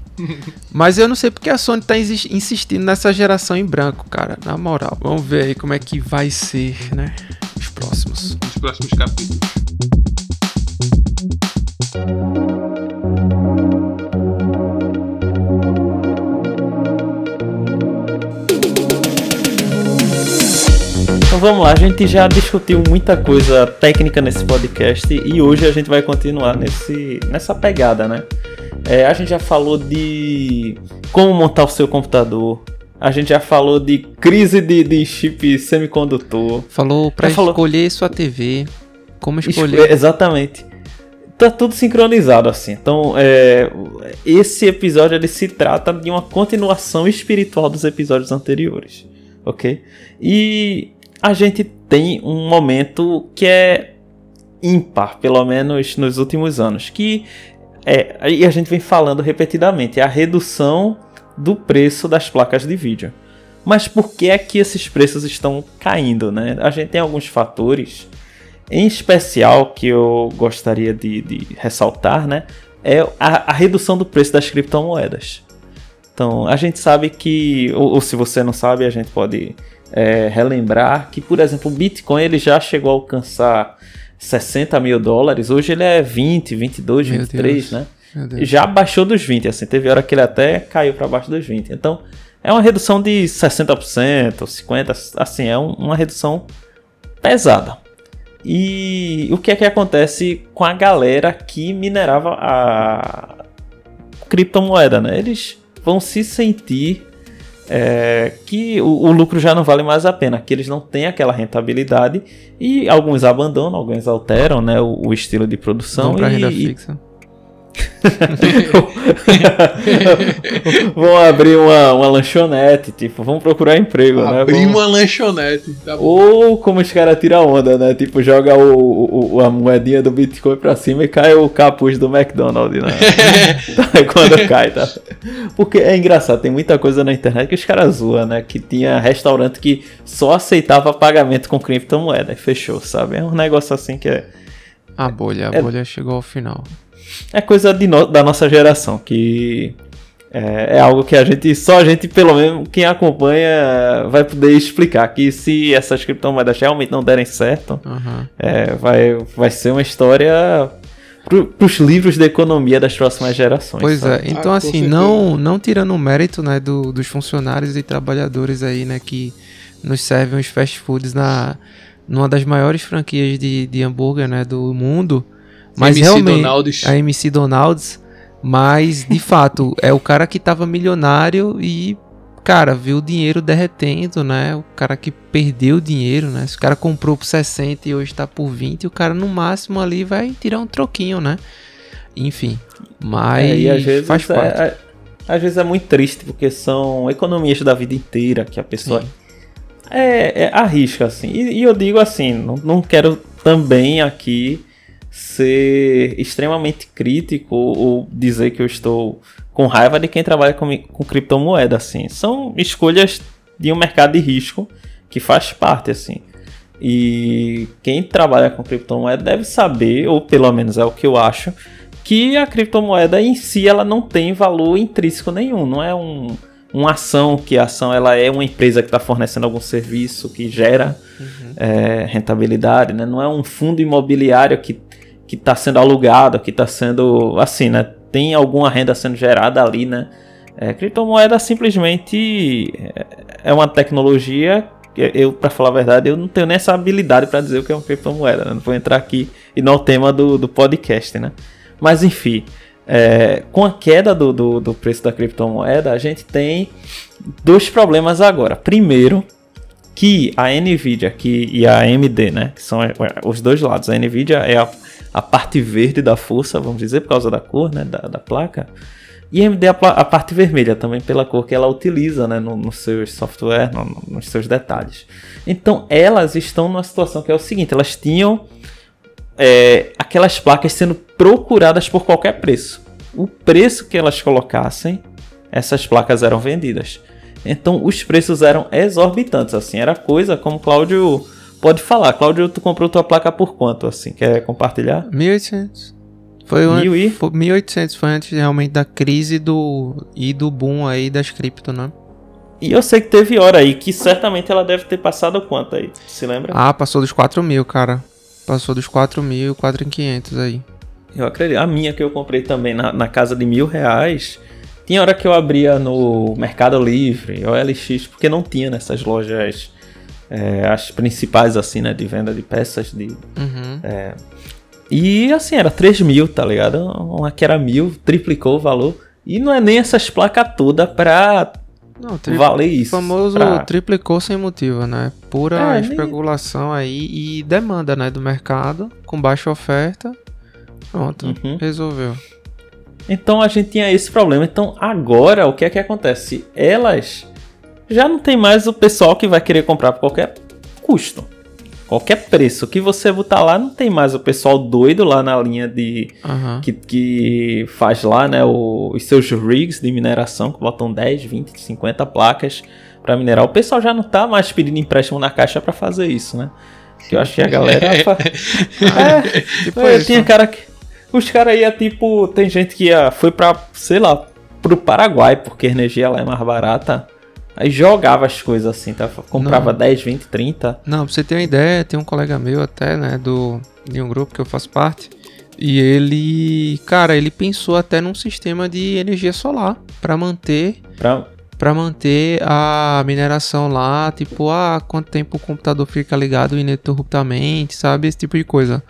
Mas eu não sei porque a Sony tá insis- insistindo nessa geração em branco, cara. Na moral. Vamos ver aí como é que vai ser, né? Os próximos. Nos próximos capítulos. Então vamos lá, a gente já discutiu muita coisa técnica nesse podcast e hoje a gente vai continuar nesse, nessa pegada, né? É, a gente já falou de como montar o seu computador, a gente já falou de crise de, de chip semicondutor. Falou pra Já falou. escolher sua TV. Como Esco- escolher. Exatamente. Tá tudo sincronizado assim. Então, é, esse episódio ele se trata de uma continuação espiritual dos episódios anteriores, ok? E a gente tem um momento que é ímpar, pelo menos nos últimos anos, que é, e a gente vem falando repetidamente, é a redução do preço das placas de vídeo. Mas por que é que esses preços estão caindo, né? A gente tem alguns fatores em especial que eu gostaria de, de ressaltar, né, é a, a redução do preço das criptomoedas. Então, a gente sabe que, ou, ou se você não sabe, a gente pode é, relembrar que, por exemplo, o Bitcoin ele já chegou a alcançar 60 mil dólares, hoje ele é 20, 22, Meu 23, Deus. né? Já baixou dos 20, assim, teve hora que ele até caiu para baixo dos 20. Então, é uma redução de 60%, 50%, assim, é um- uma redução pesada. E o que é que acontece com a galera que minerava a criptomoeda, né? Eles vão se sentir é, que o, o lucro já não vale mais a pena, que eles não têm aquela rentabilidade e alguns abandonam, alguns alteram, né, o, o estilo de produção pra e, renda fixa. <laughs> vão abrir uma, uma lanchonete, tipo, vão procurar emprego, Abrir né? Abrir uma lanchonete. Tá bom. Ou como os caras tiram onda, né? Tipo, joga o, o- a moedinha do Bitcoin pra cima e cai o capuz do McDonald's, né? <laughs> Tá, Quando cai, tá? Porque é engraçado, tem muita coisa na internet que os caras zoam, né? Que tinha restaurante que só aceitava pagamento com criptomoeda e fechou, sabe? É um negócio assim que é, A bolha, a É- bolha chegou ao final. É coisa de no- da nossa geração, que é, é algo que a gente, só a gente, pelo menos, quem acompanha, vai poder explicar que se essas criptomoedas realmente não derem certo, Aham. É, vai, vai ser uma história para os livros de economia das próximas gerações. Pois sabe? é, então Ah, assim, não, não tirando o mérito né, do- dos funcionários e trabalhadores aí, né, que nos servem os fast foods na numa das maiores franquias de, de hambúrguer, né, do mundo, mas MC realmente Donald's. a MC Donald's, mas de <laughs> fato é o cara que tava milionário e cara, viu o dinheiro derretendo, né? O cara que perdeu o dinheiro, né? Se o cara comprou por 60 e hoje tá por 20, o cara no máximo ali vai tirar um troquinho, né? Enfim, mas É, e às vezes, faz é, parte. é- às vezes é muito triste, porque são economias da vida inteira que a pessoa é, é, arrisca, assim. E, e eu digo assim, não, não quero também aqui ser extremamente crítico ou dizer que eu estou com raiva de quem trabalha com, com criptomoeda, assim. São escolhas de um mercado de risco que faz parte, assim. E quem trabalha com criptomoeda deve saber, ou pelo menos é o que eu acho, que a criptomoeda em si ela não tem valor intrínseco nenhum, não é um, uma ação que a ação ela é uma empresa que está fornecendo algum serviço que gera é, rentabilidade, né? não é um fundo imobiliário que que está sendo alugado, que está sendo assim, né? Tem alguma renda sendo gerada ali, né? É, criptomoeda simplesmente é- é uma tecnologia. Eu, para falar a verdade, eu não tenho nem essa habilidade para dizer o que é uma criptomoeda. Né? Não vou entrar aqui e não é o tema do, do podcast, né? Mas enfim, é, com a queda do, do, do preço da criptomoeda, a gente tem dois problemas agora. Primeiro, que a Nvidia que, e a AMD, né? Que são é, os dois lados. A Nvidia é a, a parte verde da força, vamos dizer, por causa da cor, né? Da, da placa. E AMD a, a parte vermelha também pela cor que ela utiliza, né? No, nos seus software, no- no- nos seus detalhes. Então elas estão numa situação que é o seguinte: elas tinham é, aquelas placas sendo procuradas por qualquer preço. O preço que elas colocassem, essas placas eram vendidas. Então os preços eram exorbitantes, assim, era coisa como Cláudio pode falar. Cláudio, tu comprou tua placa por quanto, assim? Quer compartilhar? 1800. Foi, Mil e? foi 1800 foi antes realmente da crise do e do boom aí das cripto, né? E eu sei que teve hora aí que certamente ela deve ter passado quanto aí, se lembra? Ah, passou dos 4 mil, cara. Passou dos 4 mil, 4.500 aí. Eu acredito. A minha que eu comprei também na, na casa de mil reais. Tinha hora que eu abria no Mercado Livre, OLX, porque não tinha nessas lojas é, as principais, assim, né? De venda de peças. De... Uhum. E assim, era 3 mil, tá ligado? Uma que era mil, triplicou o valor. E não é nem essas placas todas pra Não, tri... valer o isso. famoso pra- triplicou sem motivo, né? Pura É, nem- especulação aí e demanda, né, do mercado, com baixa oferta. Pronto, Uhum. resolveu. Então a gente tinha esse problema. Então agora o que é que acontece? Elas já não tem mais o pessoal que vai querer comprar por qualquer custo. Qualquer preço que você botar lá, não tem mais o pessoal doido lá na linha de. Aham. Que, que faz lá, né? o- os seus rigs de mineração, que botam 10, 20, 50 placas para minerar. O pessoal já não tá mais pedindo empréstimo na caixa para fazer isso, né? Que eu acho que a galera. <laughs> é, Tipo isso. tinha cara que. Os caras ia tipo. Tem gente que ia, foi pra, sei lá, pro Paraguai, porque a energia lá é mais barata. Aí jogava as coisas assim, tá? Comprava Não. 10, 20, 30. Não, pra você ter uma ideia, tem um colega meu até, né, do, de um grupo que eu faço parte. E ele, cara, ele pensou até num sistema de energia solar pra manter, Pra, para manter a mineração lá, tipo, ah, quanto tempo o computador fica ligado ininterruptamente, sabe, esse tipo de coisa.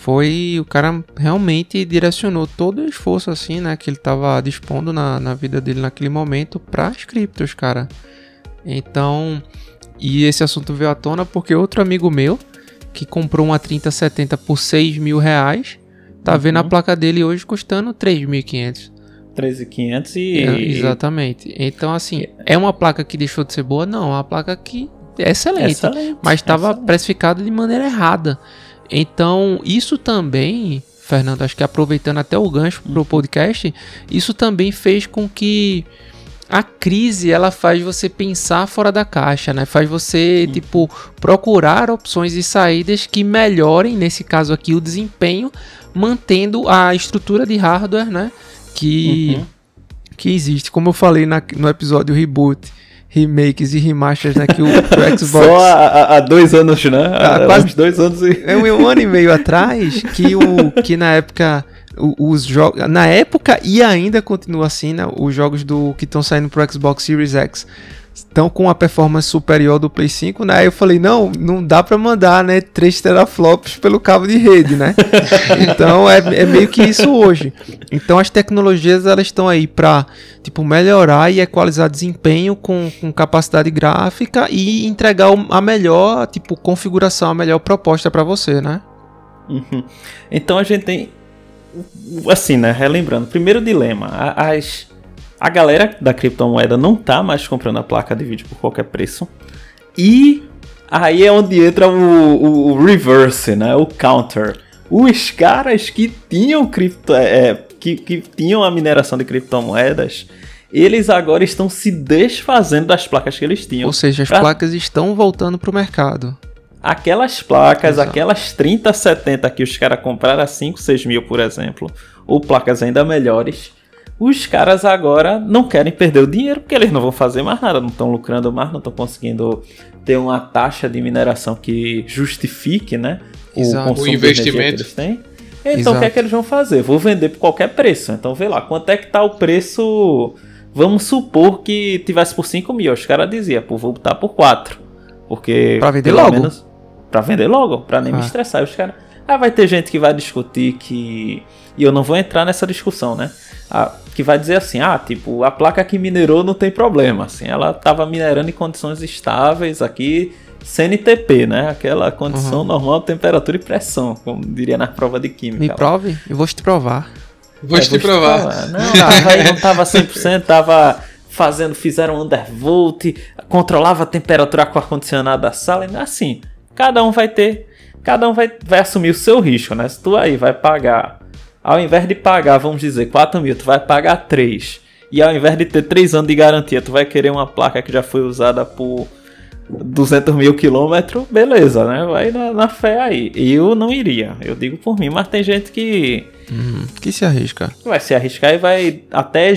Foi, o cara realmente direcionou todo o esforço assim, né, que ele tava dispondo na, na vida dele naquele momento para as criptos, cara. Então, e esse assunto veio à tona porque outro amigo meu, que comprou uma 3070 por 6 mil reais, tá vendo a placa dele hoje custando 3.500. 3.500 e... É, exatamente. Então, assim, é uma placa que deixou de ser boa? Não, é uma placa que é excelente, Excelente, mas estava precificada de maneira errada. Então, isso também, Fernando, acho que aproveitando até o gancho pro podcast, isso também fez com que a crise ela faz você pensar fora da caixa, né? Faz você, tipo, procurar opções e saídas que melhorem, nesse caso aqui, o desempenho, mantendo a estrutura de hardware, né? Que, Uhum. que existe. Como eu falei na- no episódio Reboot, remakes e remasters, né? Que o, <laughs> o Xbox. Só há, há- dois anos, né? Há Há quase- dois anos e... É um, um ano e meio atrás que o que na época os jogos na época e ainda continua assim, né, os jogos do que estão saindo pro Xbox Series X estão com uma performance superior do Play 5, né? Aí eu falei, não, não dá pra mandar, né, 3 teraflops pelo cabo de rede, né? <laughs> então é, é meio que isso hoje. Então as tecnologias elas estão aí pra, tipo, melhorar e equalizar desempenho com, com capacidade gráfica e entregar a melhor, tipo, configuração, a melhor proposta pra você, né? Uhum. Então a gente tem. Assim, né? Relembrando. Primeiro dilema. As, a galera da criptomoeda não tá mais comprando a placa de vídeo por qualquer preço. E aí é onde entra o, o- o reverse, né? O counter. Os caras que tinham cripto. é, que, que tinham a mineração de criptomoedas. Eles agora estão se desfazendo das placas que eles tinham. Ou seja, as Pra- placas estão voltando pro mercado. Aquelas placas, Exato. aquelas 30, 70 que os caras compraram a 5, 6 mil, por exemplo, ou placas ainda melhores, os caras agora não querem perder o dinheiro porque eles não vão fazer mais nada, não estão lucrando mais, não estão conseguindo ter uma taxa de mineração que justifique né, o Exato. consumo O energia que investimento. eles têm. Então o que é Exato. que eles vão fazer? Vou vender por qualquer preço. Então vê lá, quanto é que tá o preço? Vamos supor que tivesse por 5 mil. Os caras diziam, pô, vou botar por 4. Porque. Pra vender pelo logo. Menos, pra vender logo, pra nem me Ah. estressar. Os caras. Ah, vai ter gente que vai discutir que. E eu não vou entrar nessa discussão, né? Ah, que vai dizer assim, ah, tipo, a placa que minerou não tem problema. Assim, ela tava minerando em condições estáveis aqui, CNTP, né? Aquela condição Uhum. normal, temperatura e pressão, como diria na prova de química. Me lá. prove, eu vou te provar. Vou É, te provar. Não, tava, aí não tava 100%, tava fazendo, fizeram undervolt, controlava a temperatura com o ar-condicionado da sala, e assim, cada um vai ter, cada um vai, vai assumir o seu risco, né? Se tu aí vai pagar, ao invés de pagar, vamos dizer, 4 mil, tu vai pagar 3, e ao invés de ter 3 anos de garantia, tu vai querer uma placa que já foi usada por 200 mil quilômetros, beleza, né? Vai na, na fé aí. Eu não iria, eu digo por mim, mas tem gente que Hum, que se arrisca. vai se arriscar e vai até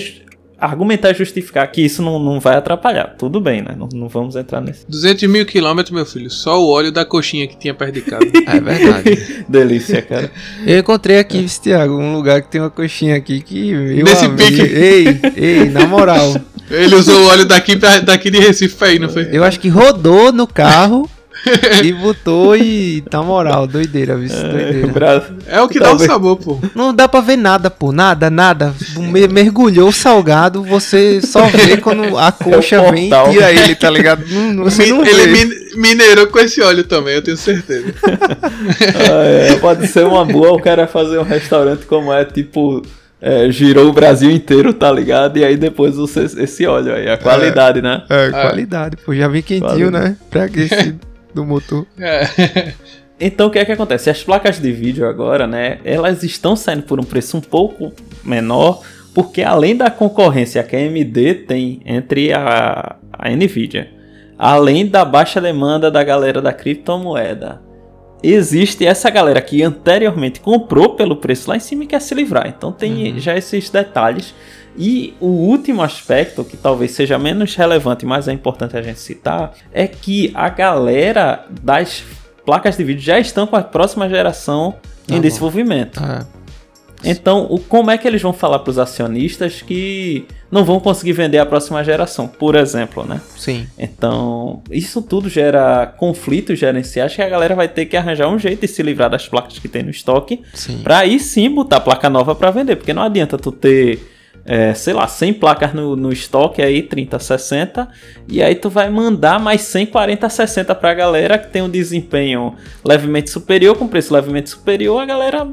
argumentar e justificar que isso não, não vai atrapalhar. Tudo bem, né? Não, não vamos entrar nesse. 200 mil quilômetros, meu filho. Só o óleo da coxinha que tinha perto de casa. <laughs> É verdade. <laughs> Delícia, cara. eu encontrei aqui, Thiago, um lugar que tem uma coxinha aqui que. Meu Nesse amigo, pique. Ei, ei, na moral. Ele usou o óleo daqui, daqui de Recife aí, não foi? Eu acho que rodou no carro <laughs> e botou e. Na moral, doideira, viu? Doideira. Bra- É o que dá Talvez. o sabor, pô. Não dá pra ver nada, pô. Nada, nada. Me- mergulhou o salgado, você só vê quando a coxa É vem e tira ele, tá ligado? Não, não- você não Ele vê. minerou com esse óleo também, eu tenho certeza. <laughs> Ah, é, pode ser uma boa o cara fazer um restaurante como é, tipo. é, girou o Brasil inteiro, tá ligado? E aí depois você, esse óleo aí, a qualidade, né? É, qualidade, pô. Já vem quentinho, Qualidade. né? Pré-aquecido do motor. É. <laughs> Então o que é que acontece? As placas de vídeo agora, né, elas estão saindo por um preço um pouco menor, porque além da concorrência que a AMD tem entre a, a Nvidia, além da baixa demanda da galera da criptomoeda, existe essa galera que anteriormente comprou pelo preço lá em cima e quer se livrar. Então tem já esses detalhes. E o último aspecto, que talvez seja menos relevante, mas é importante a gente citar, é que a galera das placas de vídeo já estão com a próxima geração Tá em desenvolvimento. É. Então, o, como é que eles vão falar para os acionistas que não vão conseguir vender a próxima geração, por exemplo, né? Sim. Então, isso tudo gera conflitos gerenciais que a galera vai ter que arranjar um jeito de se livrar das placas que tem no estoque. Pra aí sim botar placa nova pra vender, porque não adianta tu ter, é, sei lá, 100 placas no, no estoque aí, 30, 60, e aí tu vai mandar mais 100, 40, 60 pra galera que tem um desempenho levemente superior, com preço levemente superior, a galera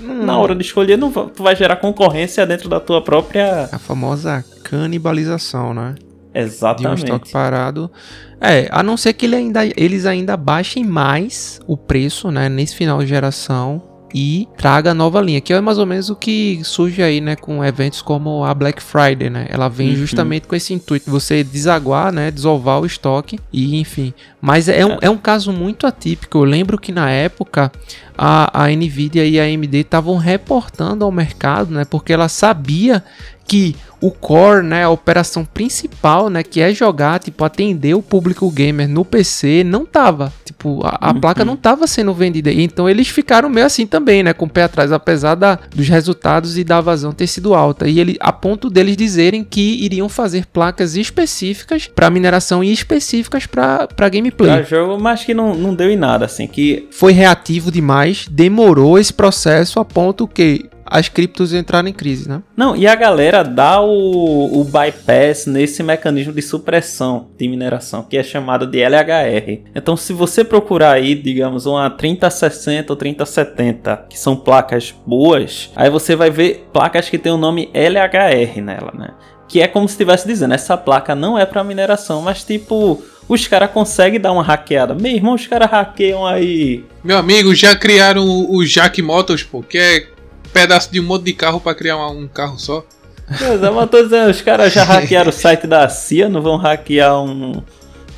hum. na hora de escolher, não, tu vai gerar concorrência dentro da tua própria. A famosa canibalização, né? Exatamente. De um estoque parado. É, a não ser que ele ainda, eles ainda baixem mais o preço, né, nesse final de geração e traga nova linha, que é mais ou menos o que surge aí, né, com eventos como a Black Friday, né? Ela vem uhum. justamente com esse intuito de você desaguar, né, desovar o estoque e enfim. Mas é um, é. é um caso muito atípico. Eu lembro que na época a, a Nvidia e a AMD estavam reportando ao mercado, né, porque ela sabia que o core, né, a operação principal, né, que é jogar, tipo, atender o público gamer no PC, não tava, tipo, a, a uhum. placa não tava sendo vendida. Então eles ficaram meio assim também, né, com o pé atrás, apesar da, dos resultados e da vazão ter sido alta. E ele, a ponto deles dizerem que iriam fazer placas específicas para mineração e específicas para gameplay. Pra jogo, mas que não, não deu em nada, assim, que foi reativo demais, demorou esse processo a ponto que as criptos entraram em crise, né? Não, e a galera dá o, o bypass nesse mecanismo de supressão de mineração, que é chamado de LHR. Então, se você procurar aí, digamos, uma 3060 ou 3070, que são placas boas, aí você vai ver placas que tem o nome LHR nela, né? Que é como se estivesse dizendo, essa placa não é para mineração, mas tipo, os caras conseguem dar uma hackeada. Meu irmão, os caras hackeiam aí. Meu amigo, já criaram o Jack Motors, pô, que é pedaço de um monte de carro para criar um carro só. Mas eu tô dizendo, os caras já hackearam o site da CIA, não vão hackear um,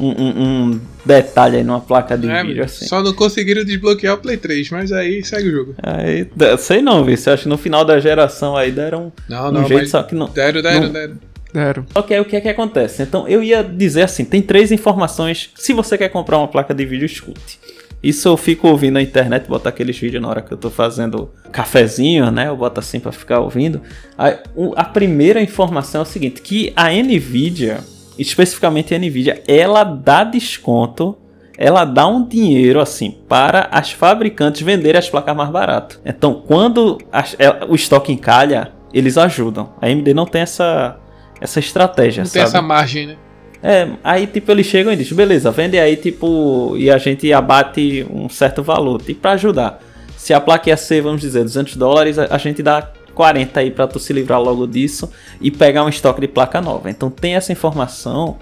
um, um, detalhe aí numa placa de é, vídeo assim. Só não conseguiram desbloquear o Play 3, mas aí segue o jogo. Aí, sei não, viu? Você acha que no final da geração aí deram não, um não, jeito, só que não. Deram, deram, não, deram. Deram. Ok, o que é que acontece? Então eu ia dizer assim: tem três informações. Se você quer comprar uma placa de vídeo, escute. Isso eu fico ouvindo na internet, botar aqueles vídeos na hora que eu tô fazendo cafezinho, né? Eu boto assim para ficar ouvindo. A, a, primeira informação é o seguinte, que a Nvidia, especificamente a Nvidia, ela dá desconto, ela dá um dinheiro assim para as fabricantes venderem as placas mais baratas. Então, quando as, é, o estoque encalha, eles ajudam. A AMD não tem essa essa estratégia, não sabe? tem essa margem, né? É, aí tipo eles chegam e dizem, beleza, vende aí tipo e a gente abate um certo valor, tipo para ajudar. Se a placa ia ser, vamos dizer, 200 dólares, a gente dá 40 aí para tu se livrar logo disso e pegar um estoque de placa nova. Então tem essa informação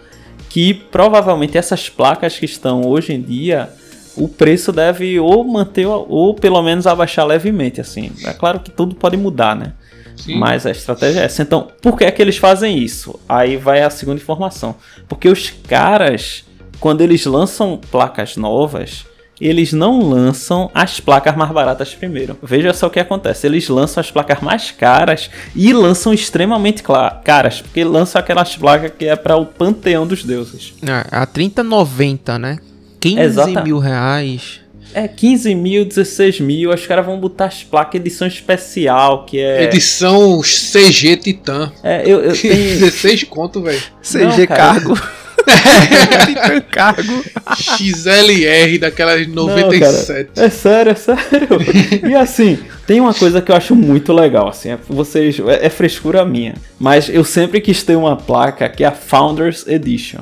que provavelmente essas placas que estão hoje em dia o preço deve ou manter ou pelo menos abaixar levemente assim. É claro que tudo pode mudar, né? Sim. Mas a estratégia é essa. Então, por que é que eles fazem isso? Aí vai a segunda informação. Porque os caras, quando eles lançam placas novas, eles não lançam as placas mais baratas primeiro. Veja só o que acontece. Eles lançam as placas mais caras e lançam extremamente caras, porque lançam aquelas placas que é para o panteão dos deuses. É, a 3090, né? 15 Exata. mil reais. É 15 mil, 16 mil. Os caras vão botar as placas edição especial, que é. Edição CG Titan. É, eu, eu <laughs> tenho. 16 conto, velho. CG Não, cargo. <laughs> Titan cargo. XLR daquelas 97. Não, é sério, é sério. e assim, tem uma coisa que eu acho muito legal, assim, é, vocês, é, é frescura minha, mas eu sempre quis ter uma placa que é a Founders Edition.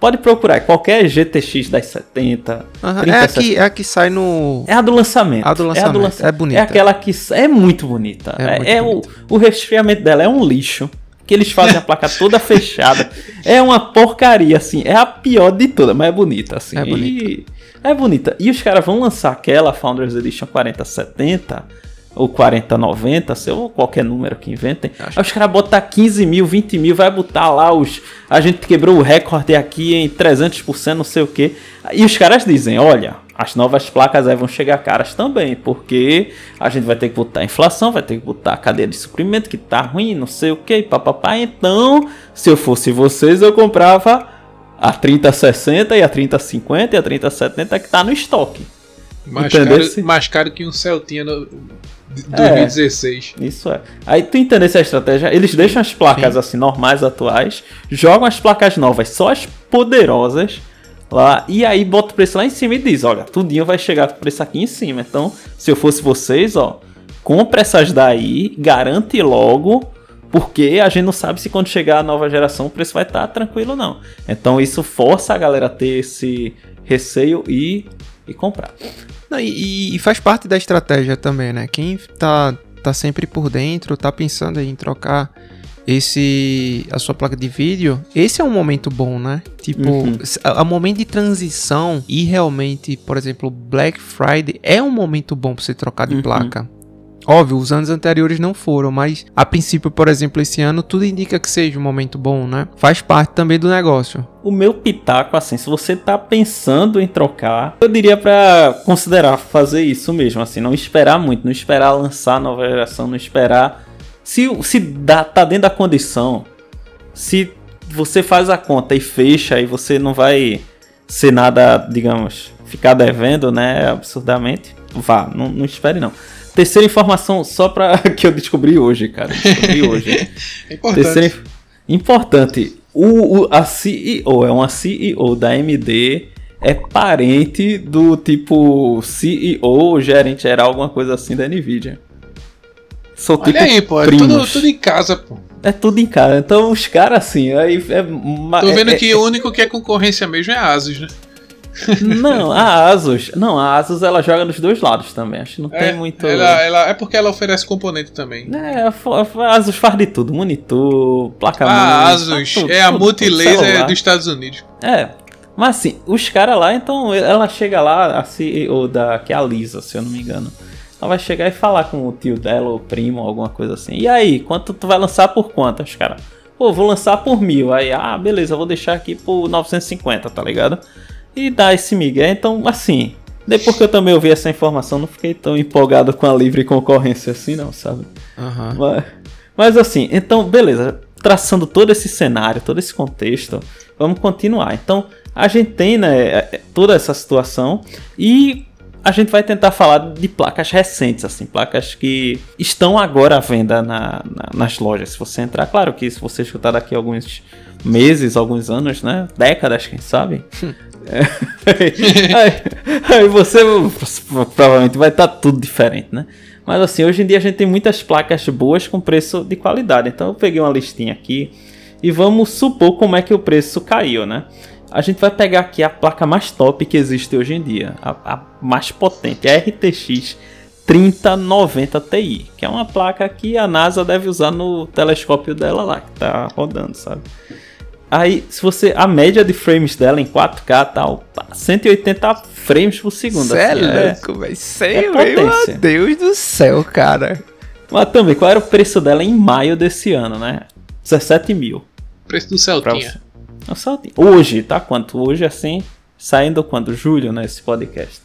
Pode procurar, qualquer GTX das 70. Uhum, 30, é, a que, é a que sai no. É a do lançamento. A do lançamento. É, a do lançamento. é bonita. É aquela que. É muito bonita. É, muito é bonita. O, o resfriamento dela é um lixo. Que eles fazem a placa toda <laughs> fechada. É uma porcaria, assim. É a pior de todas, mas é bonita, assim. É bonita. E, é bonita. E os caras vão lançar aquela Founders Edition 4070 ou 4090, sei ou qualquer número que inventem. Acho Aí os caras botar 15 mil, 20 mil, vai botar lá os. A gente quebrou o recorde aqui em 300%, não sei o que. E os caras dizem: olha, as novas placas aí vão chegar caras também, porque a gente vai ter que botar inflação, vai ter que botar a cadeia de suprimento que tá ruim, não sei o que, papapá. Então, se eu fosse vocês, eu comprava a 3060 e a 3050 e a 3070 que tá no estoque. Mais, caro, mais caro que um Celtinha no, 2016. É, isso é. Aí tu entende essa estratégia? Eles deixam as placas Sim. assim normais, atuais, jogam as placas novas, só as poderosas lá, e aí bota o preço lá em cima e diz: olha, tudinho vai chegar com o preço aqui em cima. Então, se eu fosse vocês, ó, compra essas daí, garante logo. Porque a gente não sabe se quando chegar a nova geração o preço vai estar tá tranquilo não. Então isso força a galera a ter esse receio e, e comprar. Não, e, e, faz parte da estratégia também, né? Quem tá, tá sempre por dentro, tá pensando em trocar esse a sua placa de vídeo, esse é um momento bom, né? Tipo, uhum. a, a, momento de transição e realmente, por exemplo, Black Friday é um momento bom para você trocar de uhum. placa. Óbvio, os anos anteriores não foram, mas a princípio, por exemplo, esse ano, tudo indica que seja um momento bom, né? Faz parte também do negócio. O meu pitaco, assim, se você tá pensando em trocar, eu diria para considerar fazer isso mesmo, assim, não esperar muito, não esperar lançar a nova geração, não esperar. Se, se dá, tá dentro da condição, se você faz a conta e fecha e você não vai ser nada, digamos, ficar devendo, né, absurdamente, vá, não, não espere não. Terceira informação só pra <laughs> que eu descobri hoje, cara. Descobri <laughs> hoje. é importante. Terceira, importante. O, o, a CEO é uma CEO da AMD, é parente do tipo CEO, gerente geral, alguma coisa assim da Nvidia. Olha tipo aí, pô, é tudo, tudo, em casa, pô. É tudo em casa. Então os caras assim, aí é. Tô vendo é, que é, o único que é concorrência mesmo é a Asus, né? <laughs> não, a Asus. Não, a Asus ela joga dos dois lados também. Acho que não é, tem muito. Ela, ela, é porque ela oferece componente também. É, a Asus faz de tudo: monitor, placa A Asus tudo, é a multilaser dos Estados Unidos. É. Mas assim, os caras lá, então ela chega lá, a CEO da. que é a Lisa, se eu não me engano. Ela vai chegar e falar com o tio dela, ou primo, alguma coisa assim. E aí, quanto tu vai lançar por quanto? Os caras, pô, vou lançar por mil. Aí, ah, beleza, vou deixar aqui por 950, tá ligado? E dá esse migué. Então, assim, depois que eu também ouvi essa informação, não fiquei tão empolgado com a livre concorrência assim, não, sabe? Uhum. Mas, mas assim, então, beleza. Traçando todo esse cenário, todo esse contexto, vamos continuar. Então, a gente tem né, é, é, toda essa situação e a gente vai tentar falar de placas recentes, assim, placas que estão agora à venda na, na, nas lojas. Se você entrar, claro que se você escutar daqui a alguns meses, alguns anos, né? Décadas, quem sabe? <laughs> aí, aí, você provavelmente vai estar tá tudo diferente, né? Mas assim, hoje em dia a gente tem muitas placas boas com preço de qualidade. Então eu peguei uma listinha aqui e vamos supor como é que o preço caiu, né? A gente vai pegar aqui a placa mais top que existe hoje em dia, a, a mais potente, a RTX 3090 Ti, que é uma placa que a NASA deve usar no telescópio dela lá, que tá rodando, sabe? Aí, se você. A média de frames dela em 4K tal, 180 frames por segundo. Cê assim, é louco, velho. Sei, é meu Deus do céu, cara. Mas também, qual era o preço dela em maio desse ano, né? 17 mil. Preço do Celtinha. O Celtinha. Hoje, tá quanto? Hoje, assim, saindo quando? Julho, né? Esse podcast.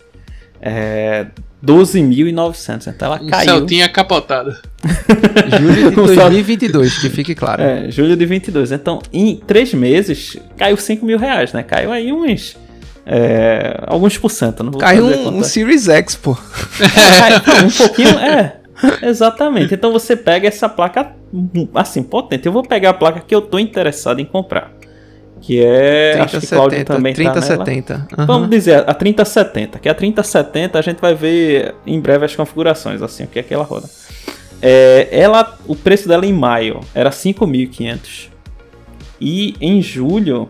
É. 12.900. Então ela um caiu. Celtinha capotada. <laughs> julho de <laughs> 2022, que fique claro. É, julho de 22. Então, em três meses, caiu 5 mil reais, né? Caiu aí uns. É, alguns por cento. Não caiu um, um, Series X, pô. É, um <laughs> pouquinho, é. Exatamente. Então você pega essa placa assim, potente. Eu vou pegar a placa que eu tô interessado em comprar. Que é. 30, acho que 70, Cláudio também 3070. tá Uhum. Vamos dizer, a 3070. Que a 3070 a gente vai ver em breve as configurações, assim, o que é que ela roda. É, ela, o preço dela em maio era 5.500. E em julho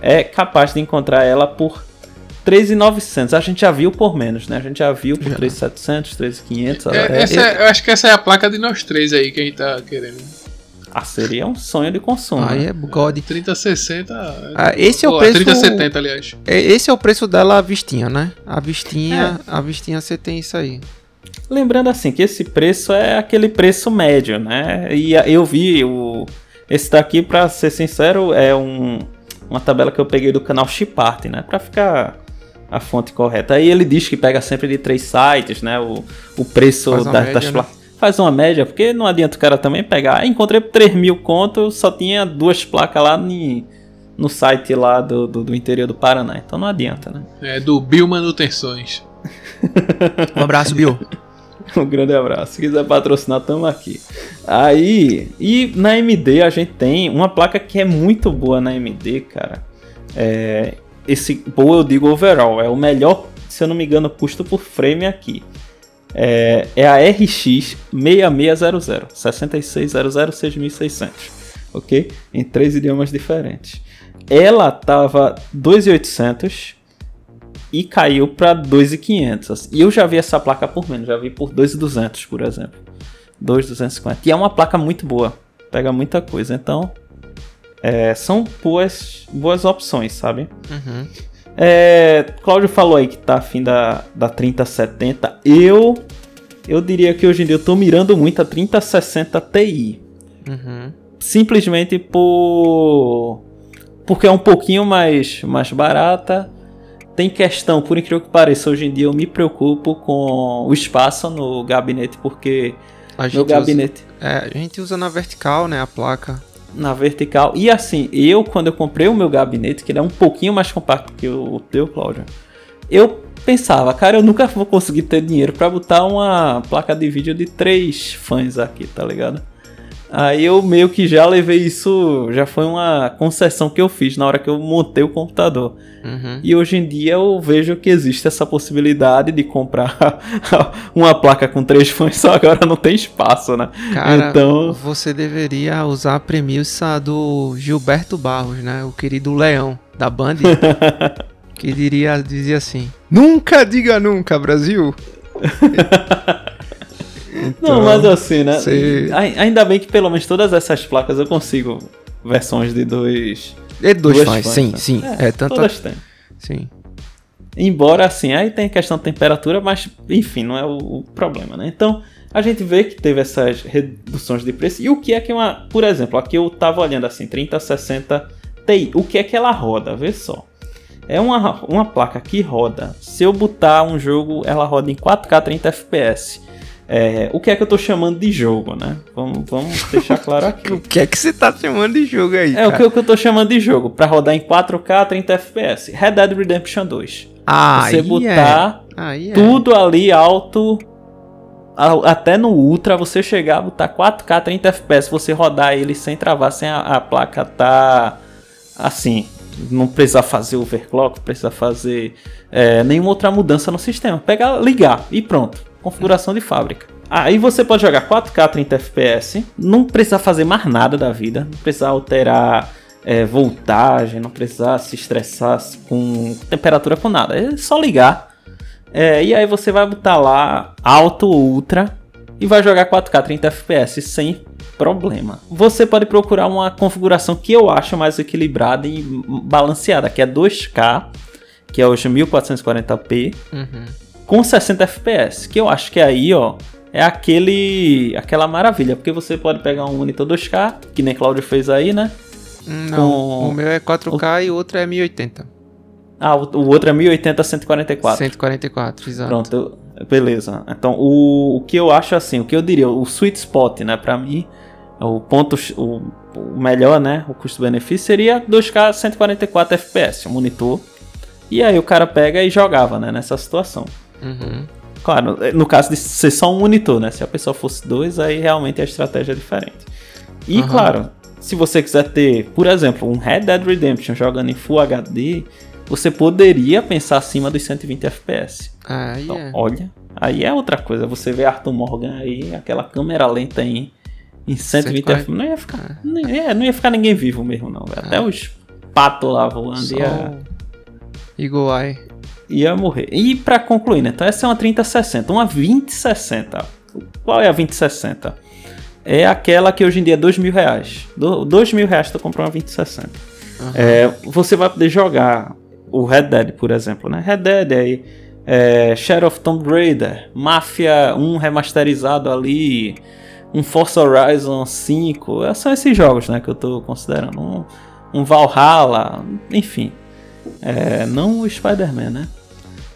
é capaz de encontrar ela por 3.900. A gente já viu por menos, né? A gente já viu por 3.700, 3.500. É, é, eu acho que essa é a placa de nós três aí que a gente tá querendo. Ah, seria um sonho de consumo. Aí né? é God. 3060. Ah, esse é o preço. 3070, aliás. É, esse é o preço dela, a vistinha, né? A vistinha, é. a vistinha você tem isso aí. Lembrando assim que esse preço é aquele preço médio, né? E eu vi o esse daqui, para ser sincero, é um, uma tabela que eu peguei do canal Chipart, né? Para ficar a fonte correta. Aí ele diz que pega sempre de três sites, né? O, o preço da, média, das, né? Faz uma média, porque não adianta o cara também pegar. Ah, encontrei por 3 mil conto, só tinha duas placas lá ni, no site lá do, do, do, interior do Paraná. Então não adianta, né? É do Bill Manutenções. um abraço, Bill. <laughs> um grande abraço. Se quiser patrocinar, tamo aqui. Aí, e na AMD a gente tem uma placa que é muito boa na AMD, cara. É, esse boa eu digo overall, é o melhor, se eu não me engano, custo por frame aqui é, é a RX 6600, 6600 6600, ok? Em três idiomas diferentes. Ela tava 2.800 e caiu para 2.500. Assim. E eu já vi essa placa por menos, já vi por 2.200, por exemplo. 2.250. E é uma placa muito boa, pega muita coisa. Então, é, são boas, boas opções, sabe? Uhum. É, Cláudio falou aí que tá afim da, da 3070. Eu eu diria que hoje em dia eu tô mirando muito a 3060 Ti. Uhum. Simplesmente por porque é um pouquinho mais, mais barata. Tem questão, por incrível que pareça, hoje em dia eu me preocupo com o espaço no gabinete, porque meu gabinete. Usa, é, a gente usa na vertical, né? A placa. Na vertical. E assim, eu, quando eu comprei o meu gabinete, que ele é um pouquinho mais compacto que o teu, Cláudio, eu pensava, cara, eu nunca vou conseguir ter dinheiro para botar uma placa de vídeo de três fãs aqui, tá ligado? Aí eu meio que já levei isso, já foi uma concessão que eu fiz na hora que eu montei o computador. Uhum. E hoje em dia eu vejo que existe essa possibilidade de comprar <laughs> uma placa com três fãs, só <laughs> agora não tem espaço, né? Cara, então... você deveria usar a premissa do Gilberto Barros, né? O querido Leão da Band. <laughs> que diria, dizia assim: Nunca diga nunca, Brasil! Então, não, mas assim, né? Você... Ainda bem que pelo menos todas essas placas eu consigo versões de dois. De dois fãs, sim, né? sim. É, é tanto todas têm. Sim. Embora assim, aí tem a questão da temperatura, mas enfim, não é o, o, problema, né? Então, a gente vê que teve essas reduções de preço. E o que é que uma. Por exemplo, aqui eu tava olhando assim, 3060 Ti. O que é que ela roda? Vê só. É uma, uma placa que roda. Se eu botar um jogo, ela roda em 4K 30 FPS. É, o que é que eu tô chamando de jogo, né? Vamos, vamos deixar claro <laughs> aqui. o que é que você tá chamando de jogo aí? É, o que, eu tô chamando de jogo, para rodar em 4K 30 FPS. Red Dead Redemption 2. Ah, Você botar é. tudo ali alto, até no Ultra, você chegar a botar 4K 30 FPS, você rodar ele sem travar, sem a, a placa tá assim, não precisa fazer overclock, precisa fazer é, nenhuma outra mudança no sistema. Pegar, ligar e pronto configuração de fábrica. Aí você pode jogar 4K 30 FPS, não precisa fazer mais nada da vida, não precisa alterar é, voltagem, não precisa se estressar com temperatura com nada, é só ligar. É, e aí você vai botar lá alto ou ultra e vai jogar 4K 30 FPS sem problema. Você pode procurar uma configuração que eu acho mais equilibrada e balanceada, que é 2K, que é hoje 1440p. Uhum com 60 FPS, que eu acho que aí, ó, é aquele aquela maravilha, porque você pode pegar um monitor 2K, que nem Claudio fez aí, né? Não, com... o meu é 4K o... e o outro é 1080. Ah, o, o outro é 1080 144. 144, exato. Pronto, beleza. Então, o, o que eu acho assim, o que eu diria, o sweet spot, né, para mim, o ponto o, o melhor, né, o custo-benefício seria 2K 144 FPS, o monitor. E aí o cara pega e jogava, né, nessa situação. Uhum. Claro, no caso de ser só um monitor, né? Se a pessoa fosse dois, aí realmente a estratégia é diferente. E uhum. claro, se você quiser ter, por exemplo, um Red Dead Redemption jogando em Full HD, você poderia pensar acima dos 120 FPS. Ah, então, é. olha, aí é outra coisa. Você vê Arthur Morgan aí, aquela câmera lenta aí em 120 FPS, não ia ficar, não ia, não ia ficar ninguém vivo mesmo não. Até ah. os patos lá voando Só... ia Eagle Eye ia morrer. E para concluir, né? Então essa é uma 3060, uma 2060. Qual é a 2060? É aquela que hoje em dia é 2 mil reais. 2 mil reais tu comprar uma 2060. Uhum. É, você vai poder jogar o Red Dead, por exemplo, né? Red Dead aí, é, Shadow of Tomb Raider, Mafia 1 remasterizado ali, um Forza Horizon 5. São esses jogos, né? Que eu tô considerando. Um, um Valhalla, enfim. É, não o Spider-Man, né?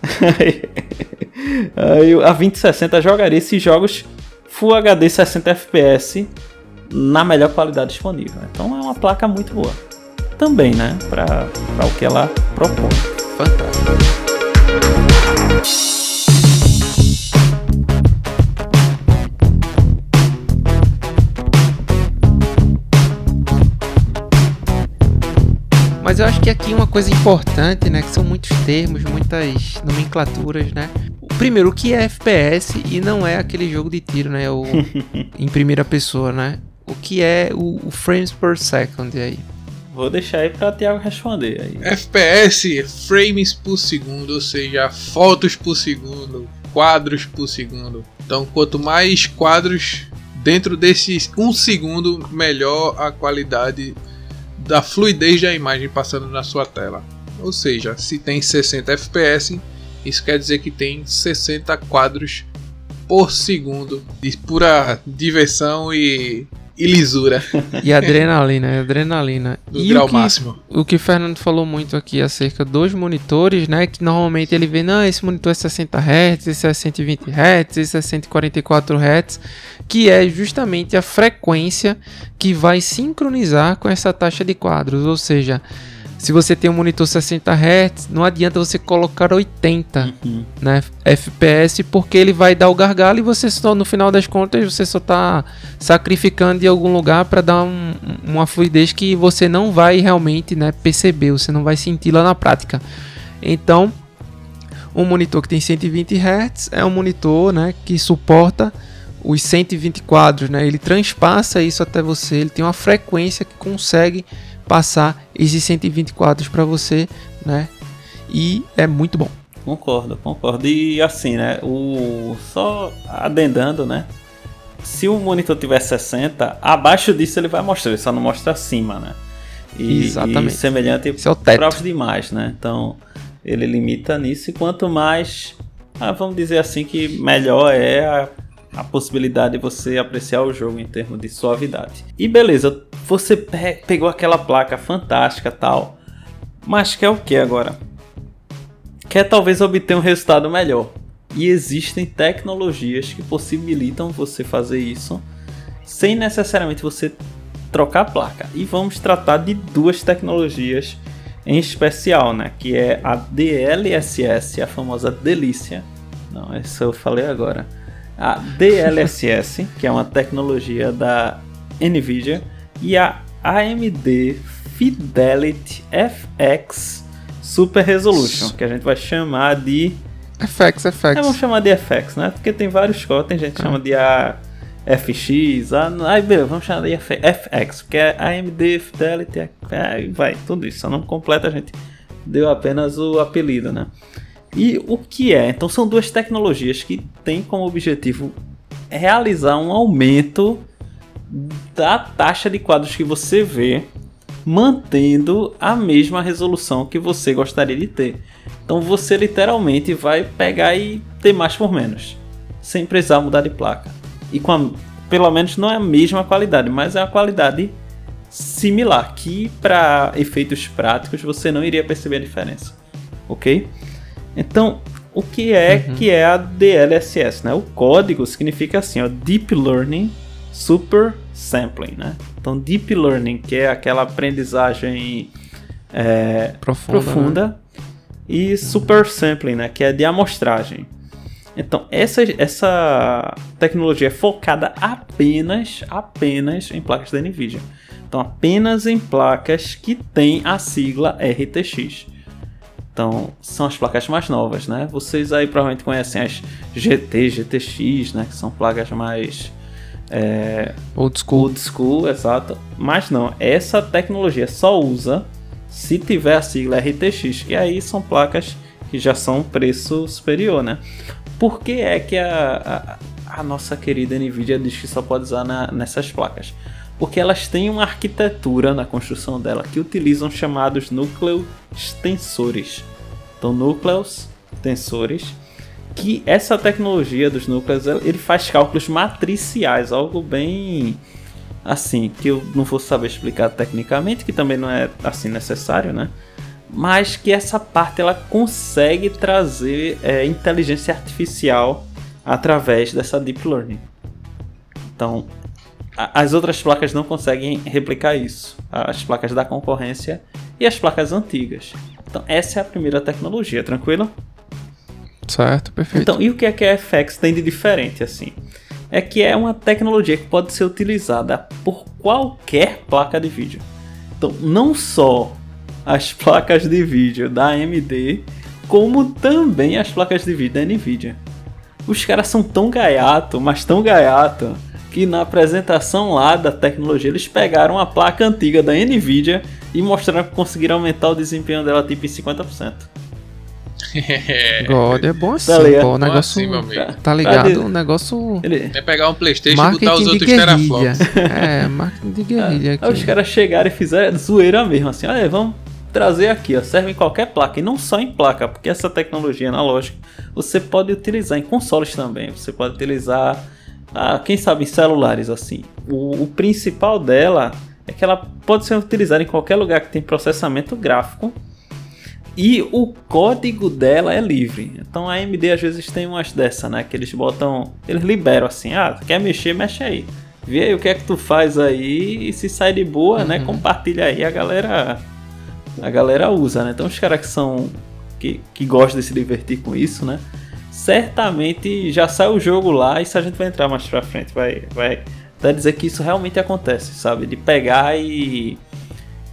<laughs> A 2060 jogaria esses jogos Full HD 60 FPS na melhor qualidade disponível. Então é uma placa muito boa. Também, né? Para o que ela propõe. Fantástico. Mas eu acho que aqui uma coisa importante, né, que são muitos termos, muitas nomenclaturas, né? Primeiro, o que é FPS e não é aquele jogo de tiro, né, o <laughs> em primeira pessoa, né? O que é o, o frames per second aí? Vou deixar aí para Thiago responder aí. FPS, frames por segundo, ou seja, fotos por segundo, quadros por segundo. Então, quanto mais quadros dentro desses um segundo, melhor a qualidade da fluidez da imagem passando na sua tela. Ou seja, se tem 60 FPS, isso quer dizer que tem 60 quadros por segundo de pura diversão e e lisura. E adrenalina, adrenalina. Do e grau o que, máximo. O que o Fernando falou muito aqui acerca dos monitores, né? Que normalmente ele vê, não, esse monitor é 60 Hz, esse é 120 Hz, esse é 144 Hz, que é justamente a frequência que vai sincronizar com essa taxa de quadros, ou seja, se você tem um monitor 60 Hz, não adianta você colocar 80 Uhum. né, FPS, porque ele vai dar o gargalo e você só, no final das contas, você só está sacrificando em algum lugar para dar um- uma fluidez que você não vai realmente né, perceber, você não vai sentir lá na prática. Então, um monitor que tem 120 Hz é um monitor né, que suporta os 120 quadros, né? Ele transpassa isso até você, ele tem uma frequência que consegue passar esses 120 quadros para você, né? E é muito bom. Concordo, concordo. E assim, né? O só adendando, né? Se o monitor tiver 60, abaixo disso ele vai mostrar, ele só não mostra acima, né? E, Exatamente. e semelhante Esse é o teto. demais, né? Então ele limita nisso e quanto mais, ah, vamos dizer assim que melhor é a, a possibilidade de você apreciar o jogo em termos de suavidade. E beleza, você pe- pegou aquela placa fantástica tal, mas quer o que agora? quer talvez obter um resultado melhor. E existem tecnologias que possibilitam você fazer isso sem necessariamente você trocar a placa. E vamos tratar de duas tecnologias em especial, né? Que é a DLSS, a famosa delícia. Não, essa eu falei agora. A DLSS, que é uma tecnologia da Nvidia, e a AMD Fidelity FX Super Resolution, que a gente vai chamar de FX, é, FX. vamos chamar de FX, né? Porque tem vários códigos, tem gente que chama de AFX, a... aí beleza, vamos chamar de FX, porque é AMD, Fidelity, vai, tudo isso, só não completa a gente deu apenas o apelido, né? E o que é? Então são duas tecnologias que têm como objetivo realizar um aumento da taxa de quadros que você vê, mantendo a mesma resolução que você gostaria de ter. Então você literalmente vai pegar e ter mais por menos, sem precisar mudar de placa. E com a, pelo menos não é a mesma qualidade, mas é a qualidade similar, que para efeitos práticos você não iria perceber a diferença. OK? Então, o que é que é a DLSS, né? O código significa assim, ó, Deep Learning Super Sampling, né? Então, Deep Learning, que é aquela aprendizagem é, Profunda, profunda, né? e Super Sampling, né? Que é de amostragem. Então, essa, essa tecnologia é focada apenas, apenas em placas da NVIDIA. Então, apenas em placas que têm a sigla RTX. Então, são as placas mais novas, né? Vocês aí provavelmente conhecem as GT, GTX, né? Que são placas mais é, Old school. old school, exato. Mas não, essa tecnologia só usa se tiver a sigla RTX, que aí são placas que já são preço superior, né? Por que é que a, a, a nossa querida Nvidia diz que só pode usar na- nessas placas? Porque elas têm uma arquitetura na construção dela que utilizam chamados núcleos tensores. Então, núcleos tensores que essa tecnologia dos núcleos ele faz cálculos matriciais, algo bem assim que eu não vou saber explicar tecnicamente, que também não é assim necessário, né? Mas que essa parte ela consegue trazer é, inteligência artificial através dessa deep learning. Então, as outras placas não conseguem replicar isso. As placas da concorrência e as placas antigas. Então, essa é a primeira tecnologia, tranquilo? Certo, perfeito. Então, e o que é que a FX tem de diferente assim? É que é uma tecnologia que pode ser utilizada por qualquer placa de vídeo. Então, não só as <laughs> placas de vídeo da AMD, como também as placas de vídeo da Nvidia. Os caras são tão gaiato, mas tão gaiato, que na apresentação lá da tecnologia eles pegaram a placa antiga da Nvidia e mostraram que conseguiram aumentar o desempenho dela tipo em 50%. <laughs> God, é bom assim, Tá ligado? pô, o Bom negócio, assim, meu amigo. tá ligado? O negócio Ele, É pegar um Playstation e botar os marketing de outros guerrilha. teraflops. <laughs> É, marketing de guerrilha Aí os aqui. caras chegaram e fizeram zoeira mesmo, assim, olha, vamos trazer aqui, ó, serve em qualquer placa, e não só em placa, porque essa tecnologia analógica você pode utilizar em consoles também, você pode utilizar, ah, quem sabe, em celulares, assim. O, o principal dela é que ela pode ser utilizada em qualquer lugar que tem processamento gráfico, e o código dela é livre. Então a AMD às vezes tem umas dessa, né? Que eles botam. Eles liberam assim, ah, quer mexer, mexe aí. Vê aí o que é que tu faz aí e se sai de boa, né? Compartilha aí, a galera. A galera usa, né? Então os caras que são. Que, que gostam de se divertir com isso, né? Certamente já sai o jogo lá e se a gente vai entrar mais pra frente, vai, vai até dizer que isso realmente acontece, sabe? De pegar e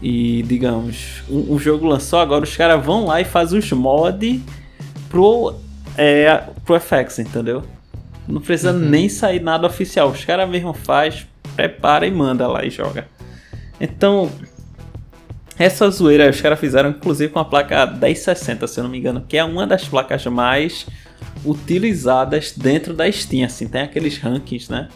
e digamos, um, um jogo lançou agora, os caras vão lá e fazem os mods pro, é, pro FX, entendeu? Não precisa nem sair nada oficial, os caras mesmo faz, prepara e manda lá e joga. Então, essa zoeira os caras fizeram inclusive com a placa 1060, se eu não me engano, que é uma das placas mais utilizadas dentro da Steam, assim, tem aqueles rankings, né?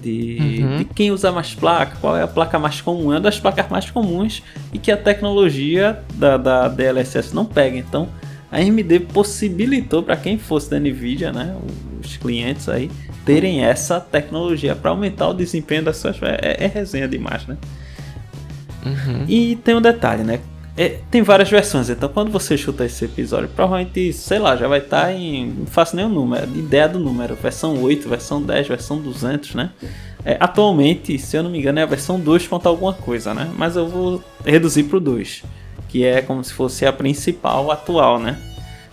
De, Uhum. de quem usa mais placa, qual é a placa mais comum, é uma das placas mais comuns e que a tecnologia da, da DLSS não pega. Então a AMD possibilitou para quem fosse da Nvidia, né, os clientes aí, terem essa tecnologia para aumentar o desempenho das suas. É, é resenha demais, né? Uhum. E tem um detalhe, né? É, tem várias versões, então quando você chuta esse episódio, provavelmente, sei lá, já vai estar em. Não faço nem o número, ideia do número. Versão 8, versão 10, versão 200, né? É, atualmente, se eu não me engano, é a versão 2 ponto alguma coisa, né? Mas eu vou reduzir pro 2, que é como se fosse a principal atual, né?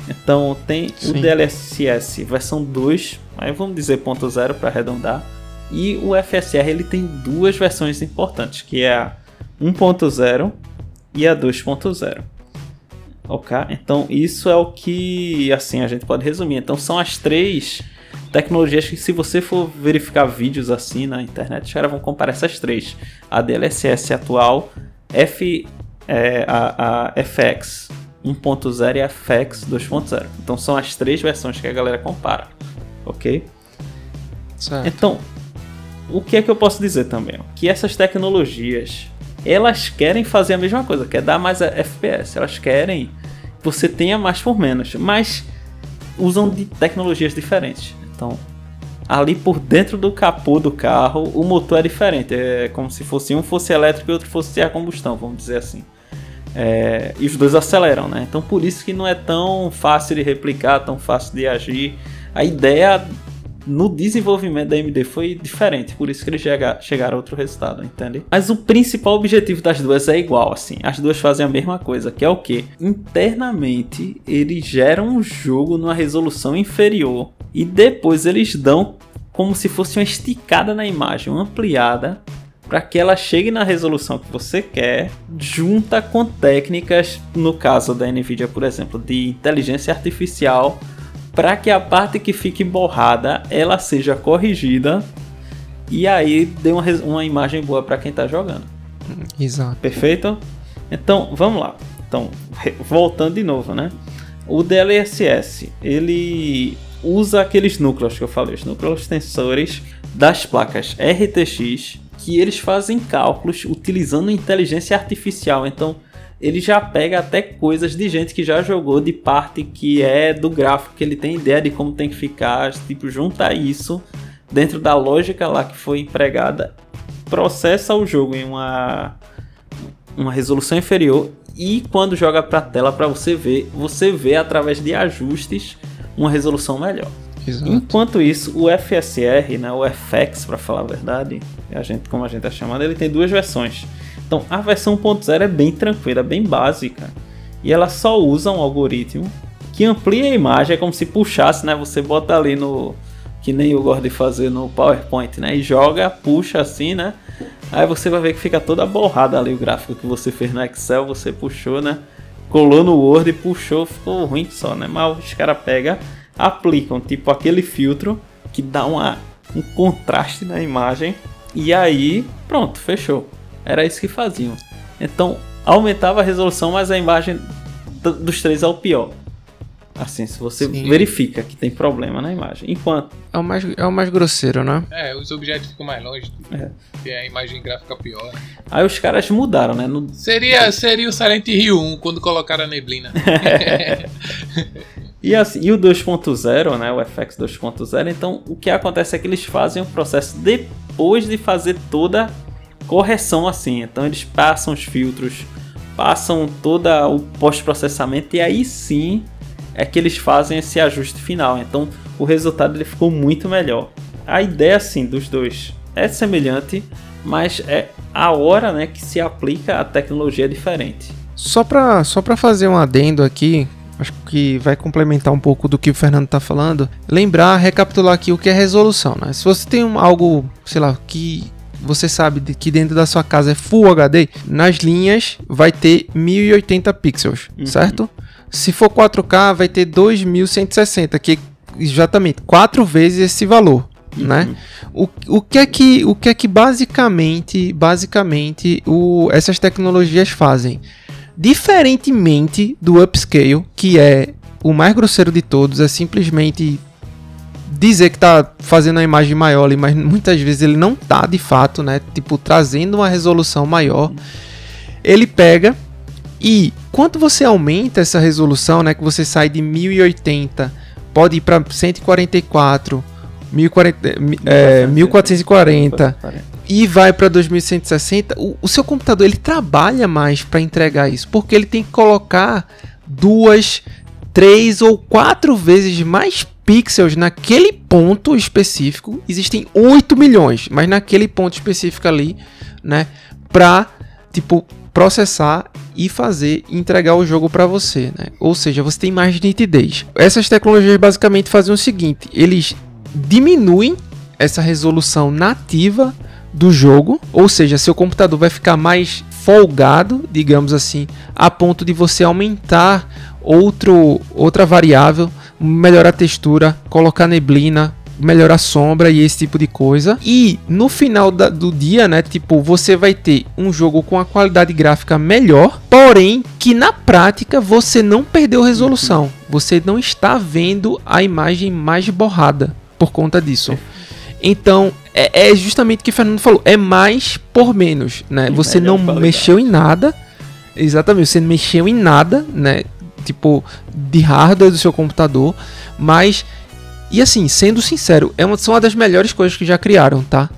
Então tem Sim. o DLSS versão 2, aí vamos dizer ponto .0 para arredondar. E o FSR ele tem duas versões importantes, que é a 1.0 e a 2.0. Ok? Então isso é o que assim a gente pode resumir. Então são as três tecnologias que se você for verificar vídeos assim na internet, os caras vão comparar essas três. A DLSS atual, F, é, a, a FX 1.0 e a FX 2.0. Então são as três versões que a galera compara. Ok? Certo. Então, o que é que eu posso dizer também? Que essas tecnologias, elas querem fazer a mesma coisa, quer dar mais FPS, elas querem que você tenha mais por menos, mas usam de tecnologias diferentes. Então, ali por dentro do capô do carro, o motor é diferente, é como se fosse um fosse elétrico e outro fosse a combustão, vamos dizer assim. É, e os dois aceleram, né? Então por isso que não é tão fácil de replicar, tão fácil de agir. A ideia no desenvolvimento da AMD foi diferente, por isso que eles chega- chegaram a outro resultado, entende? Mas o principal objetivo das duas é igual, assim. As duas fazem a mesma coisa, que é o que? Internamente, eles geram um jogo numa resolução inferior e depois eles dão como se fosse uma esticada na imagem, uma ampliada para que ela chegue na resolução que você quer, junta com técnicas, no caso da Nvidia, por exemplo, de inteligência artificial, para que a parte que fique borrada ela seja corrigida e aí dê uma, uma imagem boa para quem está jogando. Exato. Perfeito? Então, vamos lá. Então, voltando de novo, né? O DLSS, ele usa aqueles núcleos que eu falei, os núcleos tensores das placas RTX, que eles fazem cálculos utilizando inteligência artificial. Então, ele já pega até coisas de gente que já jogou de parte que é do gráfico, que ele tem ideia de como tem que ficar, tipo, junta isso dentro da lógica lá que foi empregada, processa o jogo em uma uma resolução inferior e quando joga para a tela para você ver, você vê através de ajustes uma resolução melhor. Exato. Enquanto isso, o FSR, né, o FX para falar a verdade, a gente como a gente está chamando, ele tem duas versões. Então, a versão 1.0 é bem tranquila, bem básica, e ela só usa um algoritmo que amplia a imagem, é como se puxasse, né, você bota ali no que nem eu gosto de fazer no PowerPoint, né, e joga, puxa assim, né? Aí você vai ver que fica toda borrada ali o gráfico que você fez no Excel, você puxou, né? Colou no Word e puxou, ficou ruim só, né? Mas os caras pegam, aplicam tipo aquele filtro que dá uma um contraste na imagem e aí, pronto, fechou. Era isso que faziam. Então, aumentava a resolução, mas a imagem dos três é o pior. Assim, se você Sim. verifica que tem problema na imagem. Enquanto. É o mais, é o mais grosseiro, né? É, os objetos ficam mais longe. É. E a imagem gráfica pior. Aí os caras mudaram, né? No... Seria, seria o Silent Hill 1 quando colocaram a neblina. <laughs> E, assim, e o 2.0, né, o FX 2.0, então o que acontece é que eles fazem o processo depois de fazer toda correção assim. Então eles passam os filtros, passam todo o pós-processamento e aí sim é que eles fazem esse ajuste final. Então o resultado ele ficou muito melhor. A ideia assim dos dois é semelhante, mas é a hora né, que se aplica a tecnologia diferente. Só para só fazer um adendo aqui, acho que vai complementar um pouco do que o Fernando está falando. Lembrar, recapitular aqui o que é resolução. Né? Se você tem um, algo, sei lá, que você sabe que dentro da sua casa é Full HD, nas linhas vai ter 1080 pixels, uhum. certo? Se for 4K, vai ter 2160, que é exatamente quatro vezes esse valor. Uhum. Né? O, o, que é que, o que é que basicamente, basicamente o, essas tecnologias fazem? Diferentemente do upscale, que é o mais grosseiro de todos, é simplesmente dizer que está fazendo a imagem maior ali, mas muitas vezes ele não tá de fato, né? Tipo, trazendo uma resolução maior. Ele pega e quando você aumenta essa resolução, né, que você sai de 1080, pode ir para 144, 1040, é, 1440 e vai para 2160, o, o, seu computador ele trabalha mais para entregar isso, porque ele tem que colocar duas, três ou quatro vezes mais pixels naquele ponto específico. Existem 8 milhões, mas naquele ponto específico ali, né, para tipo processar e fazer entregar o jogo para você, né? Ou seja, você tem mais nitidez. Essas tecnologias basicamente fazem o seguinte: eles diminuem essa resolução nativa do jogo, ou seja, seu computador vai ficar mais folgado, digamos assim, a ponto de você aumentar outro, outra variável, melhorar a textura, colocar neblina, melhorar a sombra e esse tipo de coisa. E no final da, do dia, né, tipo, você vai ter um jogo com a qualidade gráfica melhor, porém que na prática você não perdeu resolução. Você não está vendo a imagem mais borrada por conta disso. Então, é, é justamente o que o Fernando falou, é mais por menos, né? Você não mexeu em nada. Exatamente, você não mexeu em nada, né? Tipo, de hardware do seu computador, mas e assim, sendo sincero, é uma, são uma das melhores coisas que já criaram, tá?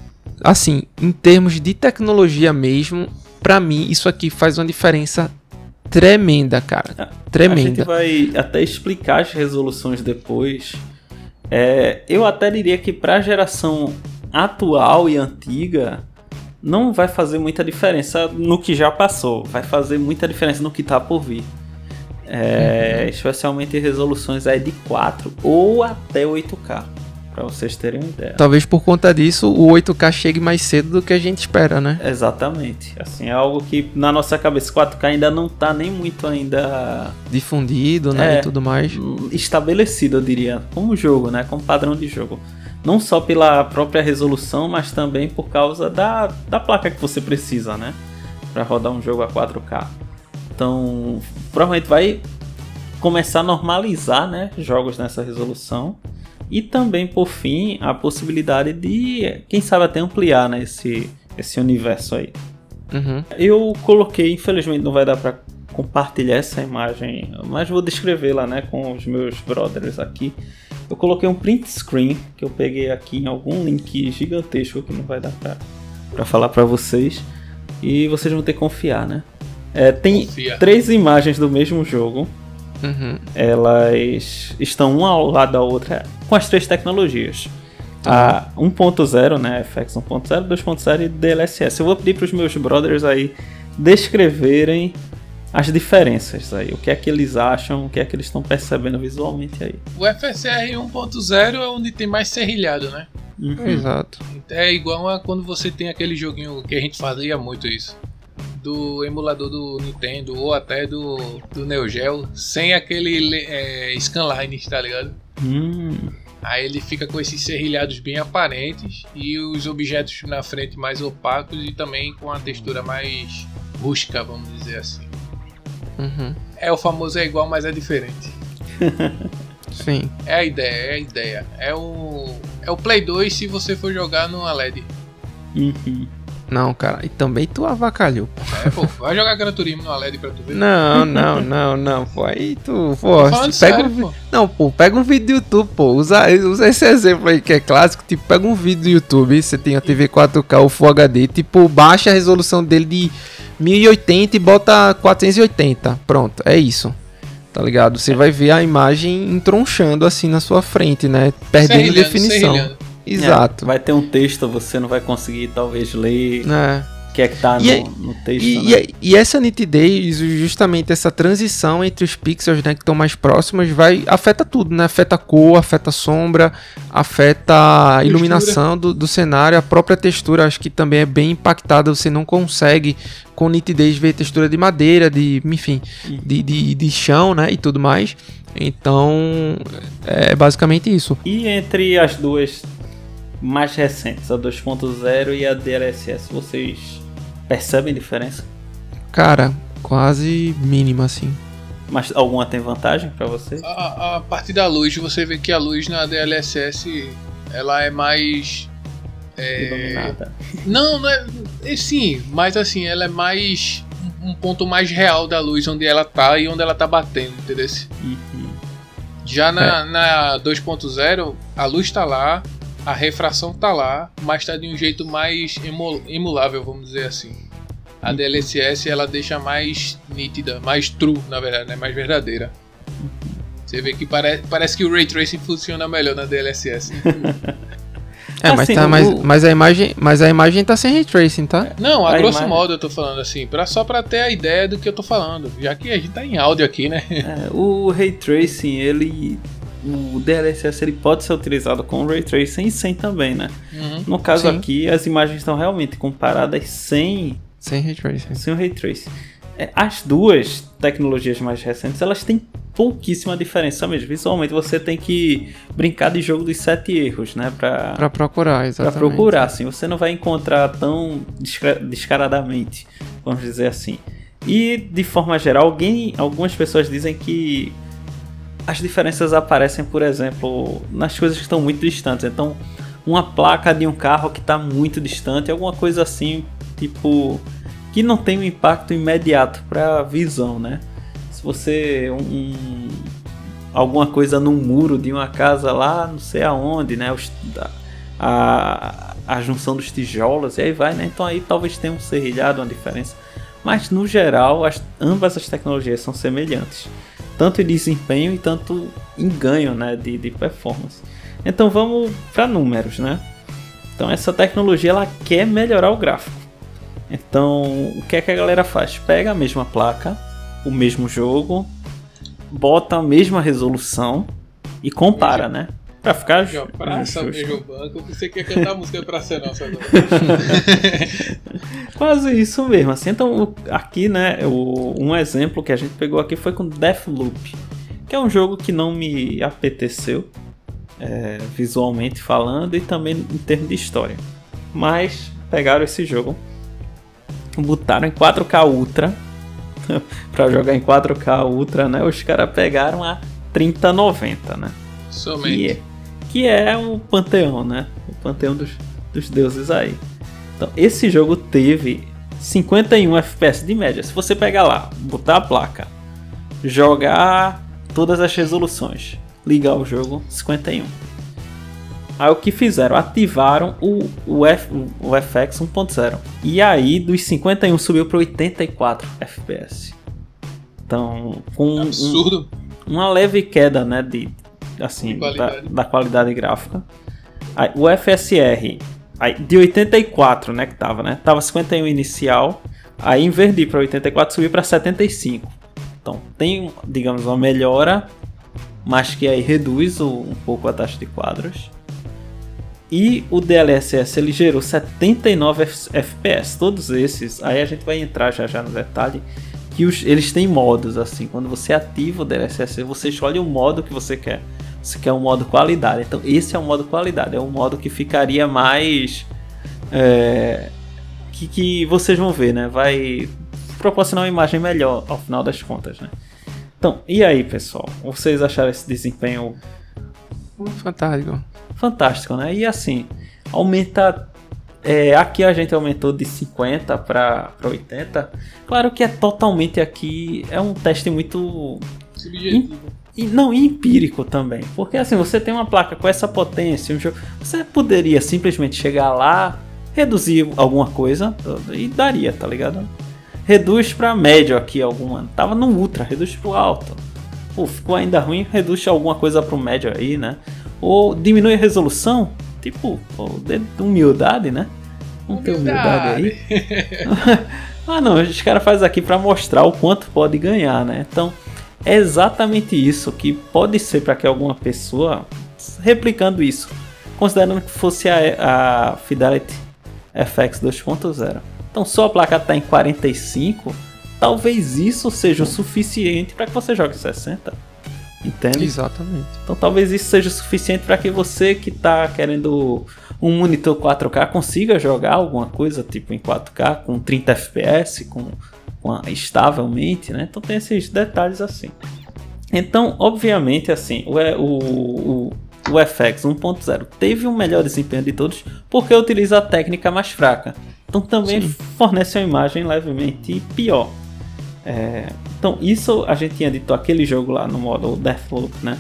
Assim, em termos de tecnologia mesmo, para mim isso aqui faz uma diferença tremenda, cara. Tremenda. A gente vai até explicar as resoluções depois. É, eu até diria que para a geração atual e antiga não vai fazer muita diferença no que já passou, vai fazer muita diferença no que está por vir. É. Especialmente resoluções aí de 4 ou até 8K, para vocês terem uma ideia. Talvez por conta disso o 8K chegue mais cedo do que a gente espera, né? Exatamente. Assim, é algo que na nossa cabeça 4K ainda não tá nem muito ainda difundido, né, é, e tudo mais. Estabelecido, eu diria, como jogo, né, como padrão de jogo. Não só pela própria resolução, mas também por causa da, da placa que você precisa, né? Para rodar um jogo a 4K. Então, provavelmente vai começar a normalizar né, jogos nessa resolução. E também, por fim, a possibilidade de, quem sabe, até ampliar né, esse, esse universo aí. Uhum. Eu coloquei, infelizmente não vai dar para compartilhar essa imagem, mas vou descrevê-la né, com os meus brothers aqui. Eu coloquei um print screen que eu peguei aqui em algum link gigantesco que não vai dar para falar para vocês. E vocês vão ter que confiar, né? É, tem Confia. três imagens do mesmo jogo. Uhum. Elas estão uma ao lado da outra com as três tecnologias. A 1.0, né? FX 1.0, 2.0 e DLSS. Eu vou pedir para os meus brothers aí descreverem as diferenças aí. O que é que eles acham, o que é que eles estão percebendo visualmente aí. O FSR 1.0 é onde tem mais serrilhado, né? Uhum. Exato. É igual a quando você tem aquele joguinho que a gente fazia muito isso do emulador do Nintendo ou até do, do Neo Geo sem aquele é, scanline, tá ligado? Hum. Aí ele fica com esses serrilhados bem aparentes e os objetos na frente mais opacos e também com a textura mais rústica, vamos dizer assim. Uhum. É o famoso é igual, mas é diferente. <laughs> Sim. É a ideia, é a ideia. É o é o Play 2 se você for jogar numa LED. Uhum. Não, cara. E também tu avacalhou. É, pô, vai jogar Gran Turismo numa LED pra tu ver. Não, não, não, não, pô. Aí tu, pô, pega sério, um, pô. Não, pô, pega um vídeo do YouTube, pô. Usa, usa esse exemplo aí que é clássico. Tipo, pega um vídeo do YouTube, você tem a TV 4K ou Full HD, tipo, baixa a resolução dele de 1080 e bota 480. Pronto, é isso. Tá ligado? Você vai ver a imagem entronchando assim na sua frente, né? Perdendo definição. Serrilhando. Exato. É, vai ter um texto, você não vai conseguir talvez ler É. o que é que tá E no, aí- no texto, E, né? e- e essa nitidez, justamente essa transição entre os pixels né, que estão mais próximos, vai afeta tudo, né? Afeta a cor, afeta a sombra, afeta a iluminação do, do cenário, a própria textura, acho que também é bem impactada. Você não consegue com nitidez ver textura de madeira, de, enfim, de, de, de chão, né? E tudo mais. Então, é basicamente isso. E entre as duas mais recentes, a 2.0 e a DLSS, vocês percebem diferença? Cara, quase mínima, assim. Mas alguma tem vantagem pra você? A, a partir da luz, você vê que a luz na DLSS ela é mais. É... Iluminada. Não, não é. é Sim, mas assim, ela é mais. Um ponto mais real da luz, onde ela tá e onde ela tá batendo, entendeu? Uhum. Já na, na 2.0, a luz tá lá, a refração tá lá, mas tá de um jeito mais emu- emulável, vamos dizer assim. A DLSS ela deixa mais nítida, mais true, na verdade, né? mais verdadeira. Você vê que pare parece que o Ray Tracing funciona melhor na DLSS. <laughs> É, mas, Assim, tá, mas, mas, a imagem, mas a imagem tá sem ray tracing, tá? Não, a A grosso imagem- modo eu tô falando assim, pra, só pra ter a ideia do que eu tô falando. Já que a gente tá em áudio aqui, né? É, o Ray Tracing, ele. O DLSS ele pode ser utilizado com Ray Tracing e sem também, né? Uhum. No caso Sim. aqui, as imagens estão realmente comparadas sem, Sem ray tracing. sem o Ray Tracing. É, as duas tecnologias mais recentes, elas têm pouquíssima diferença mesmo. Visualmente você tem que brincar de jogo dos sete erros, né? Pra, Pra procurar, pra exatamente. procurar, assim. Você não vai encontrar tão desca- descaradamente, vamos dizer assim. E, de forma geral, alguém, algumas pessoas dizem que as diferenças aparecem, por exemplo, nas coisas que estão muito distantes. Então, uma placa de um carro que está muito distante, alguma coisa assim, tipo, que não tem um impacto imediato para a visão, né? Se você um, um- alguma coisa num muro de uma casa lá, não sei aonde, né? Os- a, a junção dos tijolos e aí vai, né? Então aí talvez tenha um serrilhado, uma diferença. Mas no geral, as, ambas as tecnologias são semelhantes, tanto em desempenho e tanto em ganho, né, de, de performance. Então vamos para números, né? Então essa tecnologia ela quer melhorar o gráfico. Então o que é que a galera faz? Pega a mesma placa, o mesmo jogo, bota a mesma resolução e compara, né? Pra ficar praça, beijo banco. Você quer cantar a música Praça Nossa agora. <laughs> Quase isso mesmo, assim. Então, o- aqui, né, o- um exemplo que a gente pegou aqui foi com Deathloop, que é um jogo que não me apeteceu, é, visualmente falando, e também em termos de história. Mas pegaram esse jogo, botaram em 4K Ultra, <laughs> pra jogar em 4K Ultra, né, os caras pegaram a 3090, né? que Somente. é, que é o panteão, né? O panteão dos, dos deuses aí. Então, esse jogo teve 51 FPS de média. Se você pegar lá, botar a placa, jogar todas as resoluções, ligar o jogo, 51. Aí o que fizeram? Ativaram o, o, F, o FX 1.0. E aí dos 51 subiu para 84 FPS. Então, com um- uma leve queda, né, de assim, De da, qualidade. da qualidade gráfica. Aí, o FSR aí, de 84, né, que tava, né? Tava 51 inicial, aí inverti para 84, subiu para 75. Então, tem, digamos, uma melhora, mas que aí reduz o- um pouco a taxa de quadros. E o DLSS ele gerou 79 F- FPS. Todos esses, aí a gente vai entrar já já no detalhe que os- eles têm modos assim. Quando você ativa o DLSS, você escolhe o modo que você quer Você quer um modo qualidade. Então esse é o modo qualidade. É um modo que ficaria mais. É, que, que vocês vão ver, né? Vai proporcionar uma imagem melhor ao final das contas, né? Então, e aí, pessoal? Vocês acharam esse desempenho fantástico? Fantástico, né? E assim, aumenta. É, aqui a gente aumentou de 50 para 80. Claro que é totalmente aqui. É um teste muito. Subjetivo. E não empírico também. Porque assim, você tem uma placa com essa potência, um jogo, você poderia simplesmente chegar lá, reduzir alguma coisa e daria, tá ligado? Reduz para médio aqui alguma. Tava no ultra, reduz pro alto. Pô, ficou ainda ruim, reduz alguma coisa pro médio aí, né? Ou diminui a resolução, tipo, pô, de humildade, né? Vamos ter humildade aí. <laughs> ah não, os caras fazem aqui para mostrar o quanto pode ganhar, né? Então, é exatamente isso que pode ser para que alguma pessoa replicando isso, considerando que fosse a, a Fidelity FX 2.0. Então, só a placa está em 45, talvez isso seja o suficiente para que você jogue 60. Entende? Exatamente. Então, talvez isso seja o suficiente para que você que está querendo um monitor 4K consiga jogar alguma coisa tipo em 4K com 30 FPS, com estavelmente, né? Então tem esses detalhes assim. Então, obviamente, assim, o, o, o, o FX 1.0 teve um melhor desempenho de todos porque utiliza a técnica mais fraca. Então também Sim. fornece uma imagem levemente pior. É, então isso a gente tinha dito aquele jogo lá no modo Deathloop, né?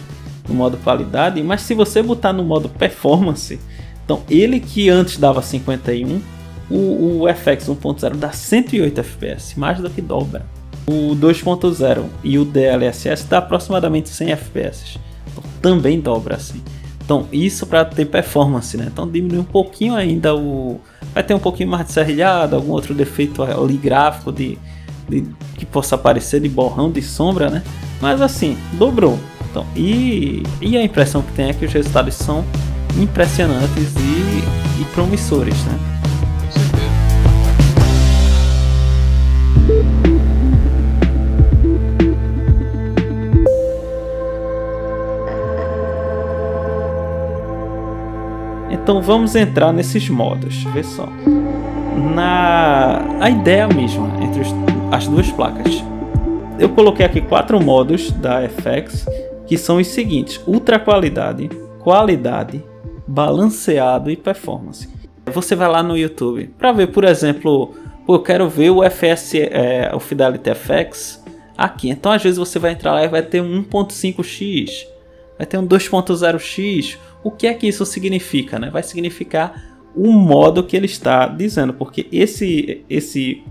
No modo qualidade, mas se você botar no modo performance, então ele que antes dava 51 o, o FX 1.0 dá 108 FPS, mais do que dobra. O 2.0 e o DLSS dá aproximadamente 100 FPS, então, também dobra assim. Então isso para ter performance, né? Então diminui um pouquinho ainda o, vai ter um pouquinho mais de serrilhado, algum outro defeito ali gráfico de, de que possa aparecer de borrão de sombra, né? Mas assim dobrou. Então e, e a impressão que tem é que os resultados são impressionantes e, e promissores, né? Então vamos entrar nesses modos, vê só. Na a ideia mesma entre os, as duas placas. Eu coloquei aqui quatro modos da FX que são os seguintes: ultra qualidade, qualidade, balanceado e performance. Você vai lá no YouTube para ver, por exemplo, eu quero ver o FS, é, o Fidelity FX aqui. Então às vezes você vai entrar lá e vai ter um 1.5x, vai ter um 2.0x, o que é que isso significa? Né? Vai significar o modo que ele está dizendo, porque esse, esse,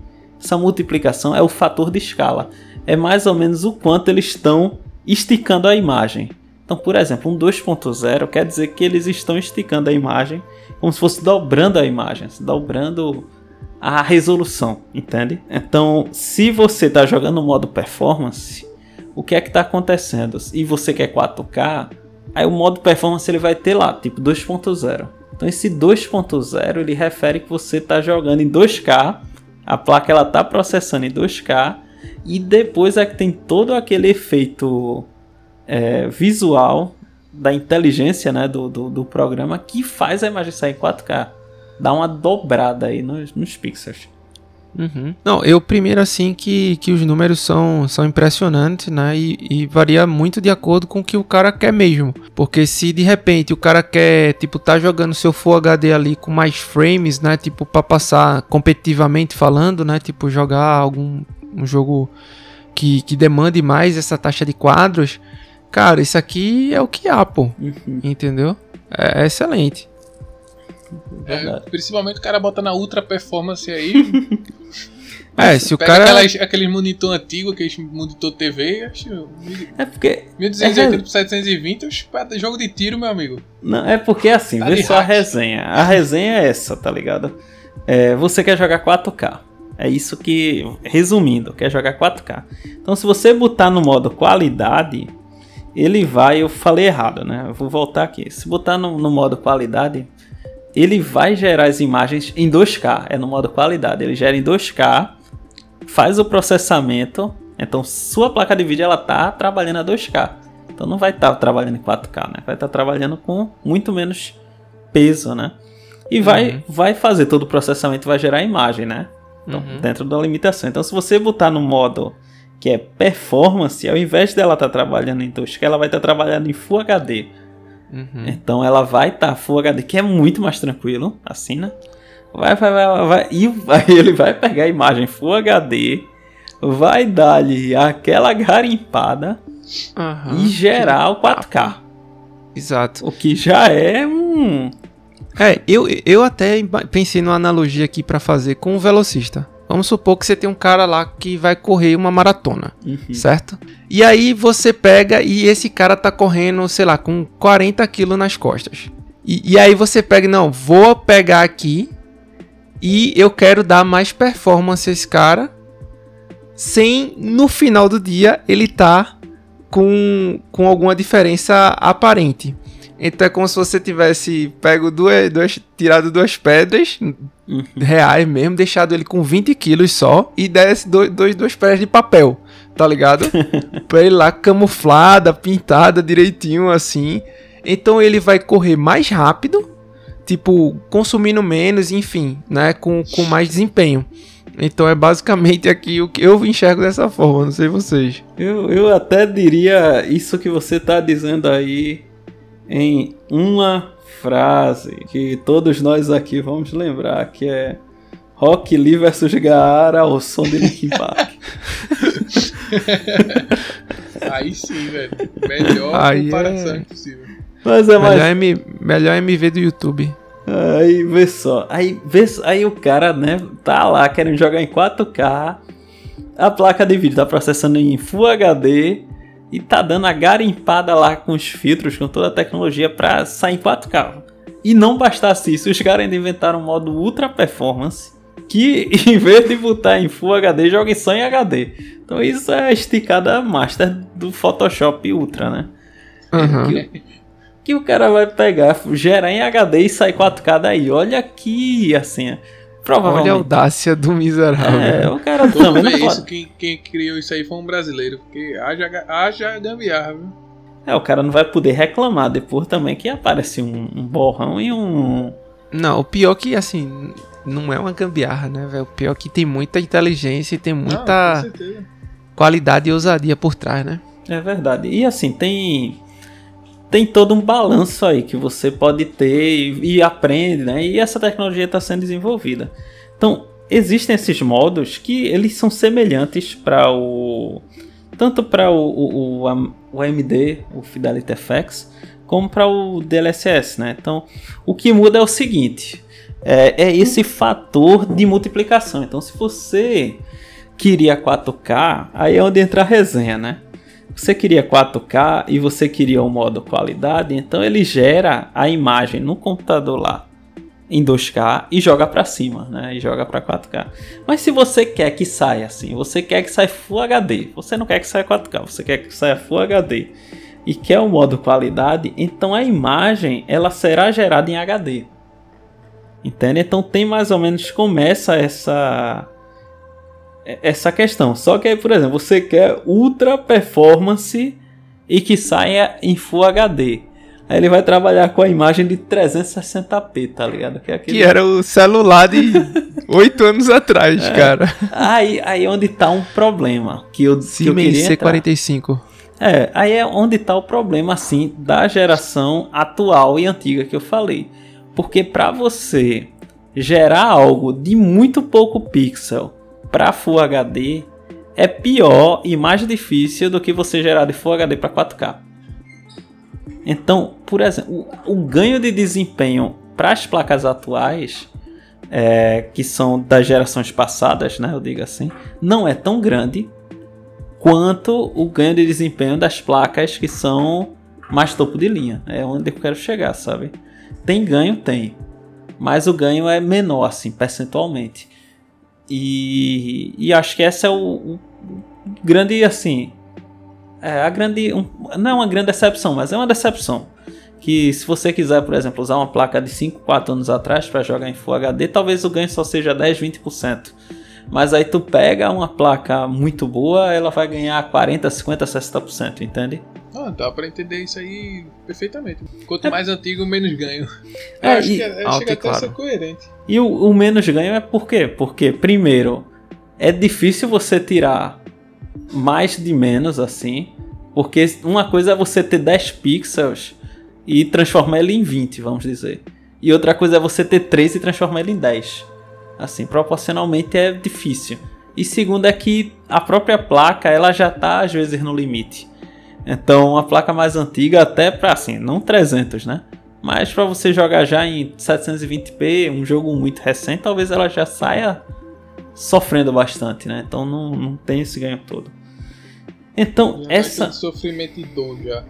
essa multiplicação é o fator de escala. É mais ou menos o quanto eles estão esticando a imagem. Então, por exemplo, um 2.0 quer dizer que eles estão esticando a imagem como se fosse dobrando a imagem, dobrando a resolução, entende? Então, se você está jogando no modo performance, o que é que está acontecendo? E você quer 4K, Aí o modo performance ele vai ter lá, tipo 2.0. Então esse 2.0 ele refere que você está jogando em 2K, a placa ela está processando em 2K e depois é que tem todo aquele efeito é, visual da inteligência né, do, do, do, programa que faz a imagem sair em 4K. Dá uma dobrada aí nos, nos pixels. Uhum. Não, eu primeiro assim que, que os números são, são impressionantes, né? E, e, varia muito de acordo com o que o cara quer mesmo. Porque se de repente o cara quer, tipo, tá jogando seu Full HD ali com mais frames, né? Tipo, para passar competitivamente falando, né? Tipo, jogar algum um jogo que, que demande mais essa taxa de quadros. Cara, isso aqui é o que há, pô. Uhum. Entendeu? É, é excelente. É, principalmente o cara bota na ultra performance aí. <laughs> É, se o cara. Aquelas, aquele monitor antigo, aquele monitor TV, acho. É porque. 1280 por 720, jogo de tiro, meu amigo. Não, é porque assim, tá vê só hack. a resenha. A resenha é essa, tá ligado? É, você quer jogar 4K. É isso que. Resumindo, quer jogar 4K. Então, se você botar no modo qualidade, ele vai. Eu falei errado, né? Eu vou voltar aqui. Se botar no, no modo qualidade, ele vai gerar as imagens em 2K, é no modo qualidade, ele gera em 2K, faz o processamento, então sua placa de vídeo ela tá trabalhando a 2K. Então não vai estar tá trabalhando em 4K, né? Vai estar tá trabalhando com muito menos peso, né? E vai, uhum. vai fazer todo o processamento, vai gerar imagem, né? Então, uhum. dentro da limitação. Então, se você botar no modo que é performance, ao invés dela estar tá trabalhando em 2K, ela vai estar tá trabalhando em Full HD. Uhum. Então, ela vai estar tá Full HD, que é muito mais tranquilo, assim, né? Vai, vai, vai, vai, e vai, <laughs> ele vai pegar a imagem Full HD, vai dar-lhe aquela garimpada e gerar o 4K. Exato. O que já é um. É, eu, eu até pensei numa analogia aqui para fazer com o velocista. Vamos supor que você tem um cara lá que vai correr uma maratona, uhum. certo? E aí você pega e esse cara tá correndo, sei lá, com 40 quilos nas costas. E, e aí você pega, não, vou pegar aqui e eu quero dar mais performance a esse cara, sem no final do dia ele tá com, com alguma diferença aparente. Então é como se você tivesse pego duas, duas tirado duas pedras uhum. reais mesmo, deixado ele com 20 quilos só e desse dois, dois, duas pedras de papel, tá ligado? <laughs> pra ele lá camuflada, pintada direitinho assim. Então ele vai correr mais rápido, tipo, consumindo menos, enfim, né? Com, com mais desempenho. Então é basicamente aqui o que eu enxergo dessa forma, não sei vocês. Eu, eu até diria isso que você tá dizendo aí em uma frase que todos nós aqui vamos lembrar, que é Rock Lee versus Gaara ao som de Linkin Park. <laughs> aí sim, velho. Melhor aí comparação é... possível. Mas é mais... melhor, M... melhor MV do YouTube. Aí vê só. Aí, vê só. aí o cara, né, tá lá querendo jogar em 4K. A placa de vídeo tá processando em Full HD e tá dando a garimpada lá com os filtros, com toda a tecnologia para sair em 4K. E não bastasse isso, os caras ainda inventaram um modo Ultra Performance que <laughs> em vez de botar em Full HD, joga só em HD. Então isso é a esticada master do Photoshop Ultra, né? Uhum. Que, que o cara vai pegar, gerar em HD e sair 4K daí. Olha aqui, assim. Provavelmente. Olha a audácia do miserável. É, o cara também não é isso. Quem, quem, criou isso aí foi um brasileiro. Porque haja, haja gambiarra, viu? É, o cara não vai poder reclamar depois também que aparece um, um borrão e um. Não, o pior que, assim, não é uma gambiarra, né, velho? O pior que tem muita inteligência e tem muita não, qualidade e ousadia por trás, né? É verdade. E assim, tem tem todo um balanço aí que você pode ter e, e aprende, né? E essa tecnologia está sendo desenvolvida. Então, existem esses modos que eles são semelhantes para o tanto para o, o, o, AMD, o Fidelity FX, como para o DLSS, né? Então, o que muda é o seguinte: é, é esse fator de multiplicação. Então, se você queria 4K, aí é onde entra a resenha, né? Você queria 4K e você queria o modo qualidade, então ele gera a imagem no computador lá em 2K e joga para cima, né? E joga para 4K. Mas se você quer que saia assim, você quer que saia Full HD, você não quer que saia 4K, você quer que saia Full HD e quer o modo qualidade, então a imagem ela será gerada em HD. Entende? Então tem mais ou menos começa essa essa questão. Só que aí, por exemplo, você quer ultra performance e que saia em Full HD. Aí ele vai trabalhar com a imagem de 360p, tá ligado? Que, é aquele... que era o celular de <laughs> 8 anos atrás, é. cara. Aí, aí onde tá um problema. Que eu, Siemens que eu C45. É, aí é onde tá o problema, assim, da geração atual e antiga que eu falei. Porque para você gerar algo de muito pouco pixel para Full HD é pior e mais difícil do que você gerar de Full HD para 4K. Então, por exemplo, o, o ganho de desempenho para as placas atuais, é, que são das gerações passadas, né, eu digo assim, não é tão grande quanto o ganho de desempenho das placas que são mais topo de linha. É onde eu quero chegar, sabe? Tem ganho, tem, mas o ganho é menor, assim, percentualmente. E, e acho que essa é o, o grande, assim. É a grande. Um, não é uma grande decepção, mas é uma decepção. Que se você quiser, por exemplo, usar uma placa de 5, 4 anos atrás para jogar em Full HD, talvez o ganho só seja 10, 20%. Mas aí tu pega uma placa muito boa, ela vai ganhar 40, 50, 60%, entende? Ah, dá pra entender isso aí perfeitamente. Quanto mais antigo, menos ganho. É, Eu acho e- que é, alto chega e até a claro. ser coerente. E o, o menos ganho é por quê? Porque, primeiro, é difícil você tirar mais de menos assim. Porque uma coisa é você ter 10 pixels e transformar ele em 20, vamos dizer. E outra coisa é você ter 3 e transformar ele em 10. Assim, proporcionalmente é difícil. E segundo é que a própria placa, ela já tá às vezes no limite. Então, a placa mais antiga até para assim, não 300, né? Mas para você jogar já em 720p, um jogo muito recente, talvez ela já saia sofrendo bastante, né? Então não, não tem esse ganho todo. Então, Já essa. sofrimento de dor já.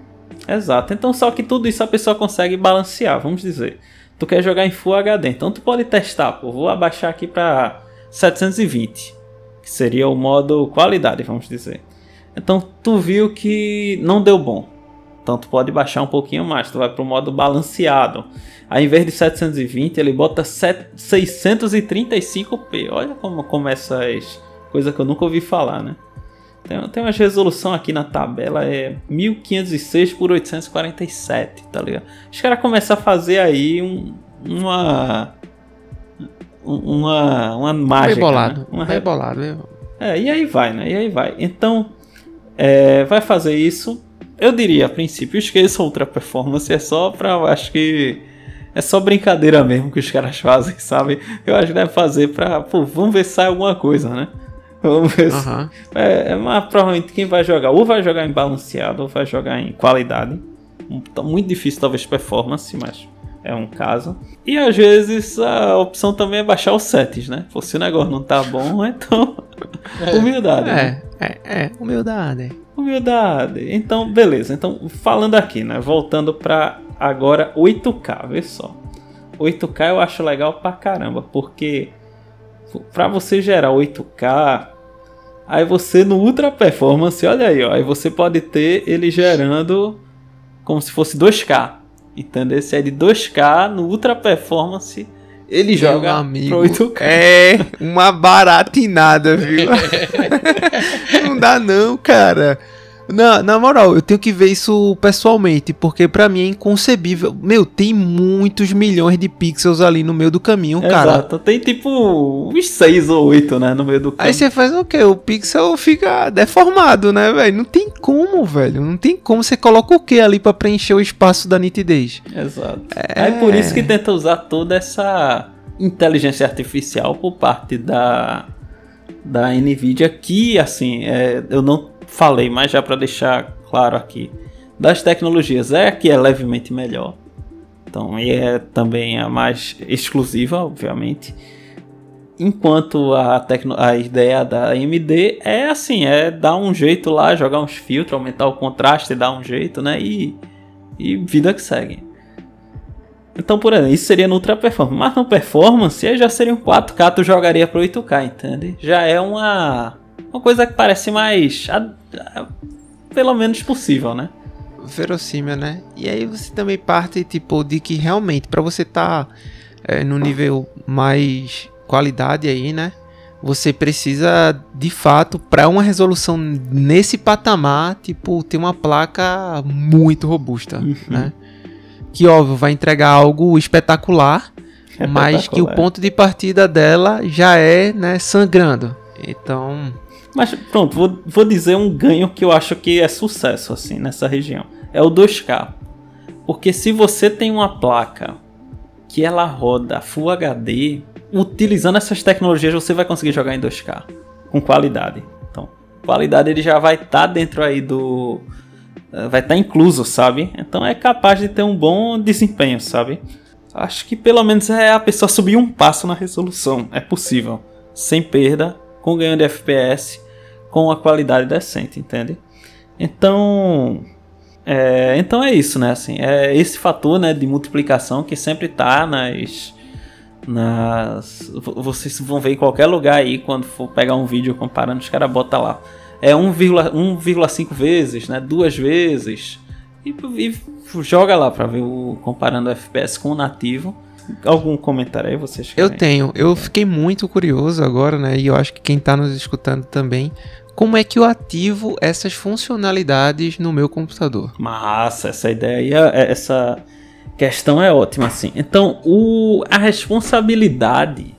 Exato. Então, só que tudo isso a pessoa consegue balancear, vamos dizer. Tu quer jogar em Full HD, então tu pode testar, pô, vou abaixar aqui para 720, que seria o modo qualidade, vamos dizer. Então, tu viu que não deu bom. Então, tu pode baixar um pouquinho mais, tu vai pro modo balanceado. Aí, em vez de 720, ele bota 7 635p. Olha como começa as coisas que eu nunca ouvi falar, né? Tem, tem umas resolução aqui na tabela, é 1506 por 847, tá ligado? Os caras começam a fazer aí um, uma. Uma, uma mágica. Rebolado. Né? Uma Rebolado. rebolado. é, e aí vai, né? E aí vai. Então, é, vai fazer isso. Eu diria, a princípio, esqueça a Ultra Performance, é só pra. eu Acho que. É só brincadeira mesmo que os caras fazem, <laughs> sabe? Eu acho que deve fazer pra. Pô, vamos ver se sai alguma coisa, né? Vamos ver se. É, é, mas provavelmente quem vai jogar, ou vai jogar em balanceado, ou vai jogar em qualidade. Tá muito difícil, talvez, performance, mas é um caso. E às vezes a opção também é baixar os settings, né? Pô, se o negócio não tá bom, <laughs> então. Humildade. né? É, é, é. Humildade. Humildade. Então, beleza. Então, falando aqui, né? Voltando pra agora 8K, vê só. 8K eu acho legal pra caramba, porque pra você gerar 8K, aí você no Ultra Performance, olha aí, ó, aí você pode ter ele gerando como se fosse 2K. Entendeu? Se é de 2K no Ultra Performance, ele joga amigo. pro 8K. É uma baratinada, viu? <laughs> não dá não, cara. Na, na moral, eu tenho que ver isso pessoalmente, porque pra mim é inconcebível. Meu, tem muitos milhões de pixels ali no meio do caminho, cara. Exato. Tem tipo uns 6 ou 8, né, no meio do Aí caminho. você faz o quê? O pixel fica deformado, né, velho? Não tem como, velho. Não tem como. Você coloca o que ali pra preencher o espaço da nitidez? Exato. É por isso que tenta usar toda essa inteligência artificial por parte da, da Nvidia, que assim, é, eu não falei, mas já para deixar claro aqui, das tecnologias é a que é levemente melhor. Então, e é também a mais exclusiva, obviamente. Enquanto a, tecno, a ideia da AMD é assim, é dar um jeito lá, jogar uns filtros, aumentar o contraste, dar um jeito, né? E, e vida que segue. Então, por exemplo, isso seria no Ultra Performance. Mas no Performance, aí já seria um 4K, tu jogaria pro 8K, entende? Já é uma, uma coisa que parece mais. a- a- pelo menos possível, né? verossímil, né? E aí você também parte, tipo, de que realmente, pra você tá é, no nível mais qualidade aí, né? Você precisa, de fato, pra uma resolução nesse patamar, tipo, ter uma placa muito robusta, Uhum. né? Que, óbvio, vai entregar algo espetacular, <laughs> mas que o ponto de partida dela já é, né, sangrando. Então, Mas pronto, vou, vou dizer um ganho que eu acho que é sucesso assim nessa região. É o 2K. Porque se você tem uma placa que ela roda Full HD, utilizando essas tecnologias você vai conseguir jogar em 2K com qualidade. Então, qualidade ele já vai estar dentro aí do eh, vai estar incluso, sabe? Então é capaz de ter um bom desempenho, sabe? Acho que pelo menos é a pessoa subir um passo na resolução. É possível. Sem perda, com ganho de FPS, com a qualidade decente, entende? Então. É, então é isso, né? Assim, é esse fator né, de multiplicação que sempre tá nas. nas vo- vocês vão ver em qualquer lugar aí quando for pegar um vídeo comparando, os caras botam lá. É 1,5 1,5 vezes, né? Duas vezes. E, e joga lá pra ver o comparando o FPS com o nativo. Algum comentário aí vocês Eu querem? tenho. Eu fiquei muito curioso agora, né? E eu acho que quem tá nos escutando também. Como é que eu ativo essas funcionalidades no meu computador. Massa, essa ideia, é, essa questão é ótima, assim. Então, o, a responsabilidade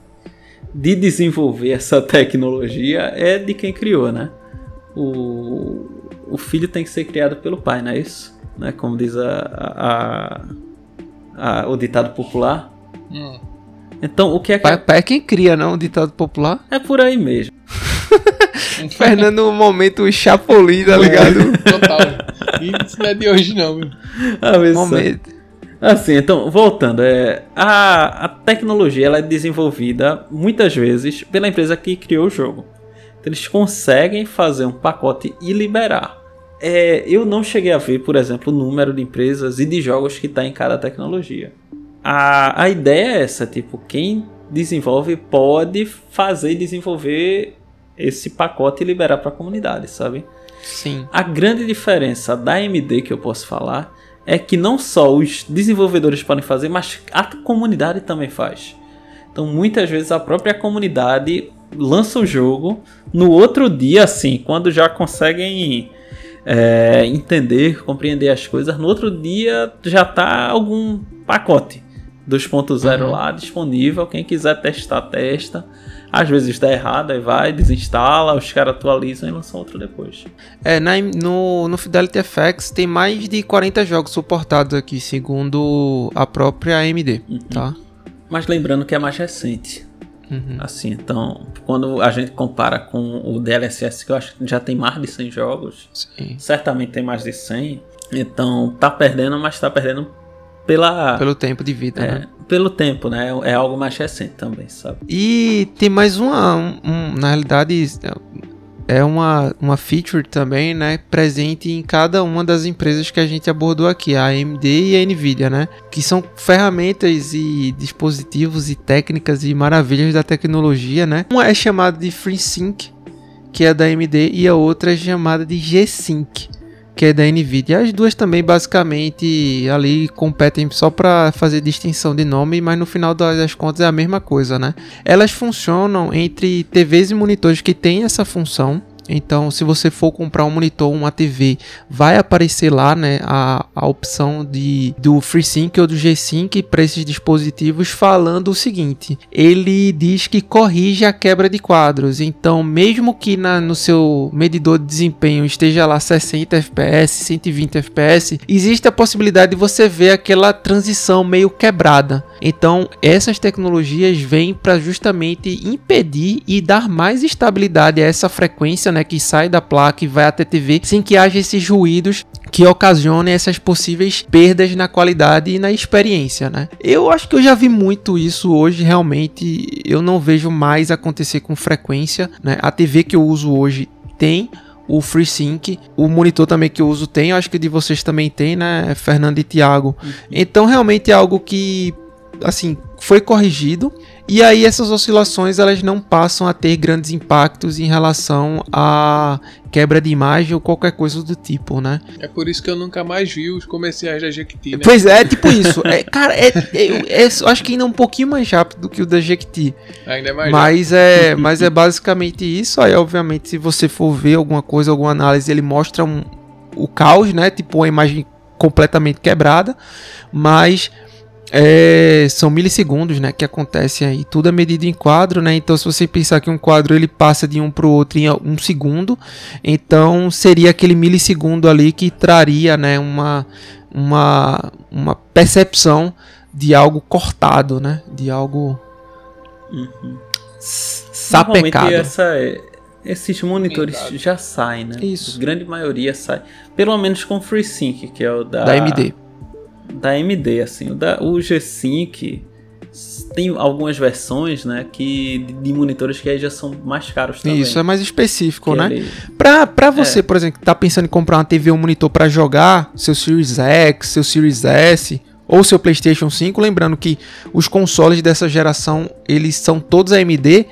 de desenvolver essa tecnologia é de quem criou, né? O, o filho tem que ser criado pelo pai, não é isso? Né? Como diz a, a, a o ditado popular. Hum. Então, o que é que. Pai, pai é quem cria, não? O ditado popular? É por aí mesmo. <laughs> <laughs> Fernando, no momento Chapolin, tá ligado? <laughs> Total. Isso não é de hoje, não. Ah, momento. Assim, então, voltando, é, a, a tecnologia ela é desenvolvida muitas vezes pela empresa que criou o jogo. Então, eles conseguem fazer um pacote e liberar. É, eu não cheguei a ver, por exemplo, o número de empresas e de jogos que está em cada tecnologia. A, a ideia é essa, tipo, quem desenvolve pode fazer e desenvolver esse pacote e liberar para a comunidade, sabe? Sim. A grande diferença da AMD que eu posso falar é que não só os desenvolvedores podem fazer, mas a comunidade também faz. Então muitas vezes a própria comunidade lança o jogo no outro dia, assim, quando já conseguem é, entender, compreender as coisas, no outro dia já tá algum pacote 2.0 uhum. lá disponível. Quem quiser testar, testa. Às vezes dá errado, aí vai, desinstala, os caras atualizam e lançam outro depois. É, na, no, no Fidelity FX tem mais de 40 jogos suportados aqui, segundo a própria AMD, uhum. tá? Mas lembrando que é mais recente. Uhum. Assim, então, quando a gente compara com o DLSS, que eu acho que já tem mais de 100 jogos, Sim. certamente tem mais de 100, então tá perdendo, mas tá perdendo pela pelo tempo de vida, é, né? Pelo tempo, né? É algo mais recente também, sabe? E tem mais uma, um, na realidade é uma, uma feature também, né, presente em cada uma das empresas que a gente abordou aqui, a AMD e a Nvidia, né, que são ferramentas e dispositivos e técnicas e maravilhas da tecnologia, né. Uma é chamada de FreeSync, que é da AMD, e a outra é chamada de G-Sync, que é da Nvidia. As duas também basicamente ali competem só para fazer distinção de nome, mas no final das contas é a mesma coisa, né? Elas funcionam entre TVs e monitores que têm essa função então, se você for comprar um monitor, uma TV, vai aparecer lá, né, a, a opção de do FreeSync ou do G-Sync para esses dispositivos falando o seguinte: ele diz que corrige a quebra de quadros. Então, mesmo que na, no seu medidor de desempenho esteja lá 60 FPS, 120 FPS, existe a possibilidade de você ver aquela transição meio quebrada. Então, essas tecnologias vêm para justamente impedir e dar mais estabilidade a essa frequência né, que sai da placa e vai até TV, sem que haja esses ruídos que ocasionem essas possíveis perdas na qualidade e na experiência, né? Eu acho que eu já vi muito isso hoje, realmente eu não vejo mais acontecer com frequência, né? A TV que eu uso hoje tem o FreeSync, o monitor também que eu uso tem, eu acho que de vocês também tem, né, Fernando e Thiago. Uhum. Então realmente é algo que assim, foi corrigido e aí essas oscilações elas não passam a ter grandes impactos em relação a quebra de imagem ou qualquer coisa do tipo, né? É por isso que eu nunca mais vi os comerciais da Jequiti, né? Pois é, tipo isso. É, cara, é, é, é, acho que ainda é um pouquinho mais rápido do que o da Jequiti. Ainda é mais mas rápido. é, mas é basicamente isso. Aí, obviamente, se você for ver alguma coisa, alguma análise, ele mostra um, o caos, né? Tipo uma imagem completamente quebrada, mas é, são milissegundos, né, que acontece aí. Tudo é medido em quadro, né? Então, se você pensar que um quadro ele passa de um para o outro em um segundo, então seria aquele milissegundo ali que traria, né, uma uma uma percepção de algo cortado, né? De algo uhum. sapecado. Essa, esses monitores Verdade. já saem, né? Isso. A grande maioria sai. Pelo menos com FreeSync, que é o da, da AMD da AMD, assim. O, da, o G5 tem algumas versões, né, que de monitores que aí já são mais caros também. Isso, é mais específico, que né? Ele... Pra, pra você, é. por exemplo, que tá pensando em comprar uma TV ou um monitor para jogar, seu Series X, seu Series S ou seu PlayStation 5, lembrando que os consoles dessa geração, eles são todos AMD,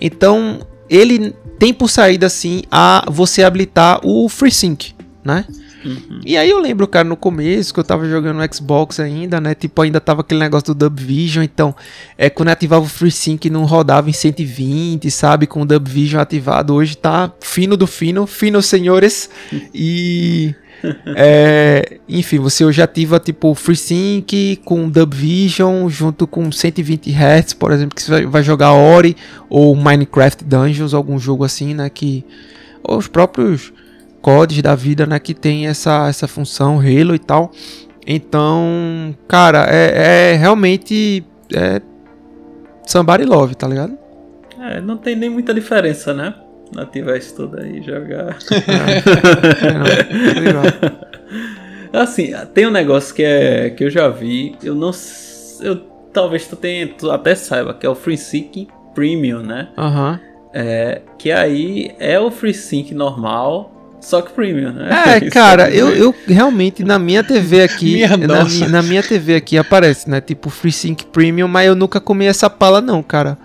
então ele tem por saída assim a você habilitar o FreeSync, né? Uhum. E aí eu lembro, cara, no começo que eu tava jogando Xbox ainda, né? Tipo, ainda tava aquele negócio do Dub Vision, então, é quando eu ativava o FreeSync não rodava em 120, sabe? Com o Dub Vision ativado. Hoje tá fino do fino, fino, senhores. E <laughs> é, enfim, você hoje ativa tipo FreeSync com Dub Vision junto com 120 Hz, por exemplo, que você vai jogar Ori ou Minecraft Dungeons, algum jogo assim, né? Que ou os próprios CODs da vida, né? Que tem essa, essa função Halo e tal. Então, cara, é, é realmente é somebody love, tá ligado? É, não tem nem muita diferença, né? Nativa tudo aí jogar. É, assim, tem um negócio que é que eu já vi, eu não eu talvez tu tenha, tu até saiba que é o FreeSync Premium, né? Aham. Uhum. É, que aí é o FreeSync normal, só que premium, né? É, <laughs> cara, eu, eu realmente na minha TV aqui, <laughs> minha na, minha, na minha TV aqui aparece, né? Tipo FreeSync Premium, mas eu nunca comi essa pala não, cara.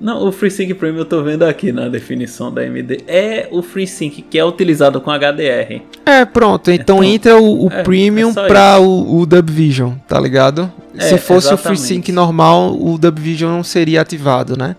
Não, o FreeSync Premium eu tô vendo aqui na definição da AMD. É o FreeSync que é utilizado com HDR. É, pronto. Então, então entra o, o é, Premium é para o, o Dubvision, tá ligado? É, Se fosse exatamente. o FreeSync normal, o Dubvision não seria ativado, né?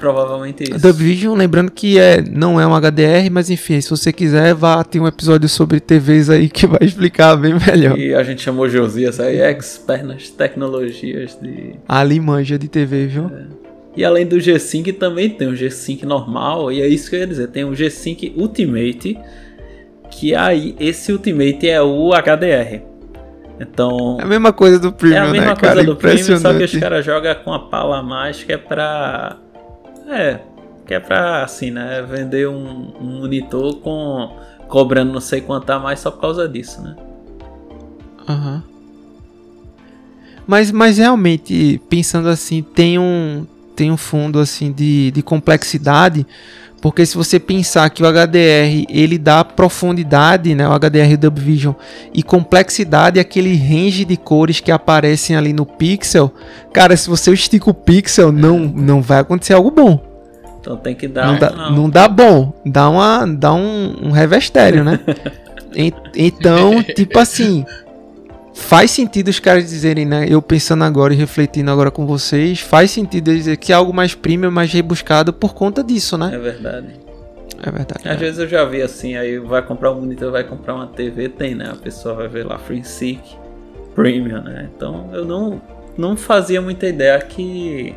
Provavelmente isso. Dubvision, lembrando que é, não é um HDR, mas enfim, se você quiser, vá ter um episódio sobre TVs aí que vai explicar bem melhor. E a gente chamou Josias aí, expert nas tecnologias de. Ali manja de TV, viu? É. E além do G-Sync também tem o G-Sync normal, e é isso que eu ia dizer, tem o G-Sync Ultimate, que aí esse Ultimate é o HDR. Então. É a mesma coisa do Premium, né? É a mesma né, coisa cara? do Premium, só que os caras jogam com a pala a mais que é pra. É. Que é pra, assim, né? Vender um, um monitor com. cobrando não sei quanto a mais só por causa disso, né? Aham. Uhum. Mas, mas realmente, pensando assim, tem um, tem um fundo assim de, de complexidade, porque se você pensar que o HDR ele dá profundidade, né, o HDR Dub Vision e complexidade aquele range de cores que aparecem ali no pixel, cara, se você estica o pixel, não não vai acontecer algo bom. Então tem que dar não, um, dá, não. não dá bom, dá uma dá um, um revestério, né? <laughs> então, tipo assim, faz sentido os caras dizerem, né? Eu pensando agora e refletindo agora com vocês, faz sentido dizer que é algo mais premium, mais rebuscado por conta disso, né? É verdade. É verdade. Às é. vezes eu já vi assim, aí vai comprar um monitor, vai comprar uma TV, tem, né? A pessoa vai ver lá FreeSync Premium, né? Então eu não, não fazia muita ideia que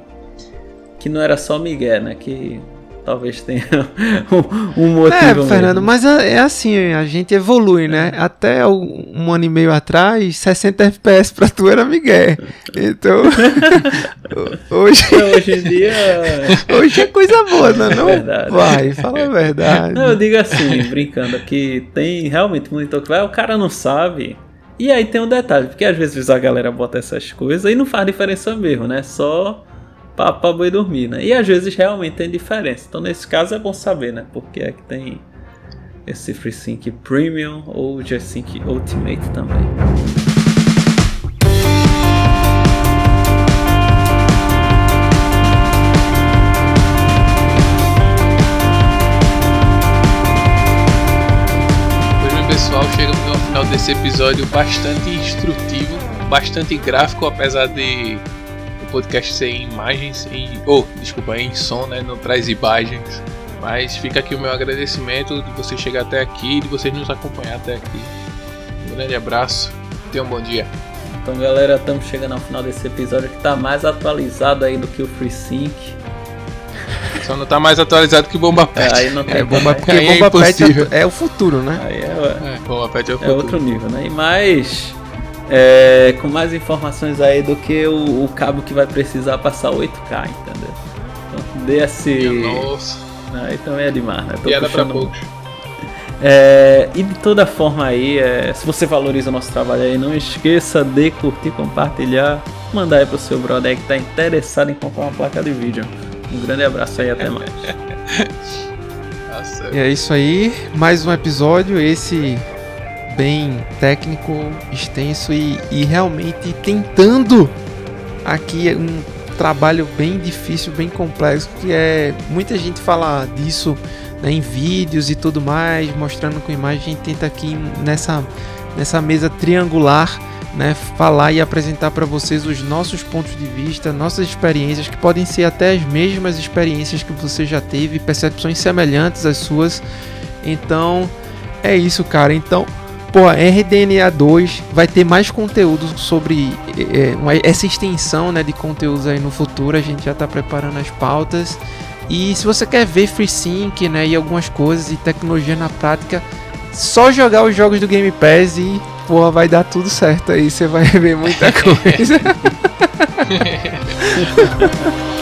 que não era só Miguel, né? Que talvez tenha <laughs> um, um motivo. É, Fernando, mesmo. mas é, é, assim, a gente evolui, né? É. Até um ano e meio atrás, 60 FPS pra tu era Miguel. Então, <laughs> hoje... hoje em dia... Hoje é coisa boa, não é? Não? Verdade. Vai, fala a verdade. Não, eu digo assim, brincando, que tem realmente monitor que vai, o cara não sabe... E aí tem um detalhe, porque às vezes a galera bota essas coisas e não faz diferença mesmo, né? Só para boi dormir, né? E às vezes realmente tem diferença. Então nesse caso é bom saber, né? Porque é que tem esse FreeSync Premium ou G-Sync Ultimate também. Pessoal, chegamos ao final desse episódio bastante instrutivo, bastante gráfico, apesar de podcast sem imagens, em, oh, desculpa, em som, né? Não traz imagens. Mas fica aqui o meu agradecimento de você chegar até aqui, de vocês nos acompanhar até aqui. Um grande abraço, tenha um bom dia. Então galera, estamos chegando ao final desse episódio que está mais atualizado aí do que o FreeSync. Só não está mais atualizado que o Bomba Pet. É, aí não tem é, bomba, porque aí Bomba é Pet é, é, o futuro, né? Aí é, é, Bomba Pet é o futuro. É outro nível, né? E mais é, com mais informações aí do que o, o, cabo que vai precisar passar 8K, entendeu? Então, desse. Nossa. Aí também é demais, né? Tô Piada puxando... pra poucos. É, e de toda forma aí, é, se você valoriza o nosso trabalho aí, não esqueça de curtir, compartilhar, mandar aí pro seu brother que está interessado em comprar uma placa de vídeo. Um grande abraço aí, até mais. <laughs> e é isso aí, mais um episódio, esse bem técnico, extenso e, e realmente tentando aqui um trabalho bem difícil, bem complexo, que é muita gente fala disso né, em vídeos e tudo mais, mostrando com imagem, a gente tenta aqui nessa, nessa mesa triangular né, falar e apresentar para vocês os nossos pontos de vista, nossas experiências, que podem ser até as mesmas experiências que você já teve, percepções semelhantes às suas. Então, é isso, cara. Então, pô, RDNA 2 vai ter mais conteúdo sobre é, essa extensão né, de conteúdos aí no futuro. A gente já está preparando as pautas. E se você quer ver FreeSync né, e algumas coisas e tecnologia na prática, só jogar os jogos do Game Pass e porra, vai dar tudo certo aí, você vai <laughs> ver muita <laughs> coisa. <laughs>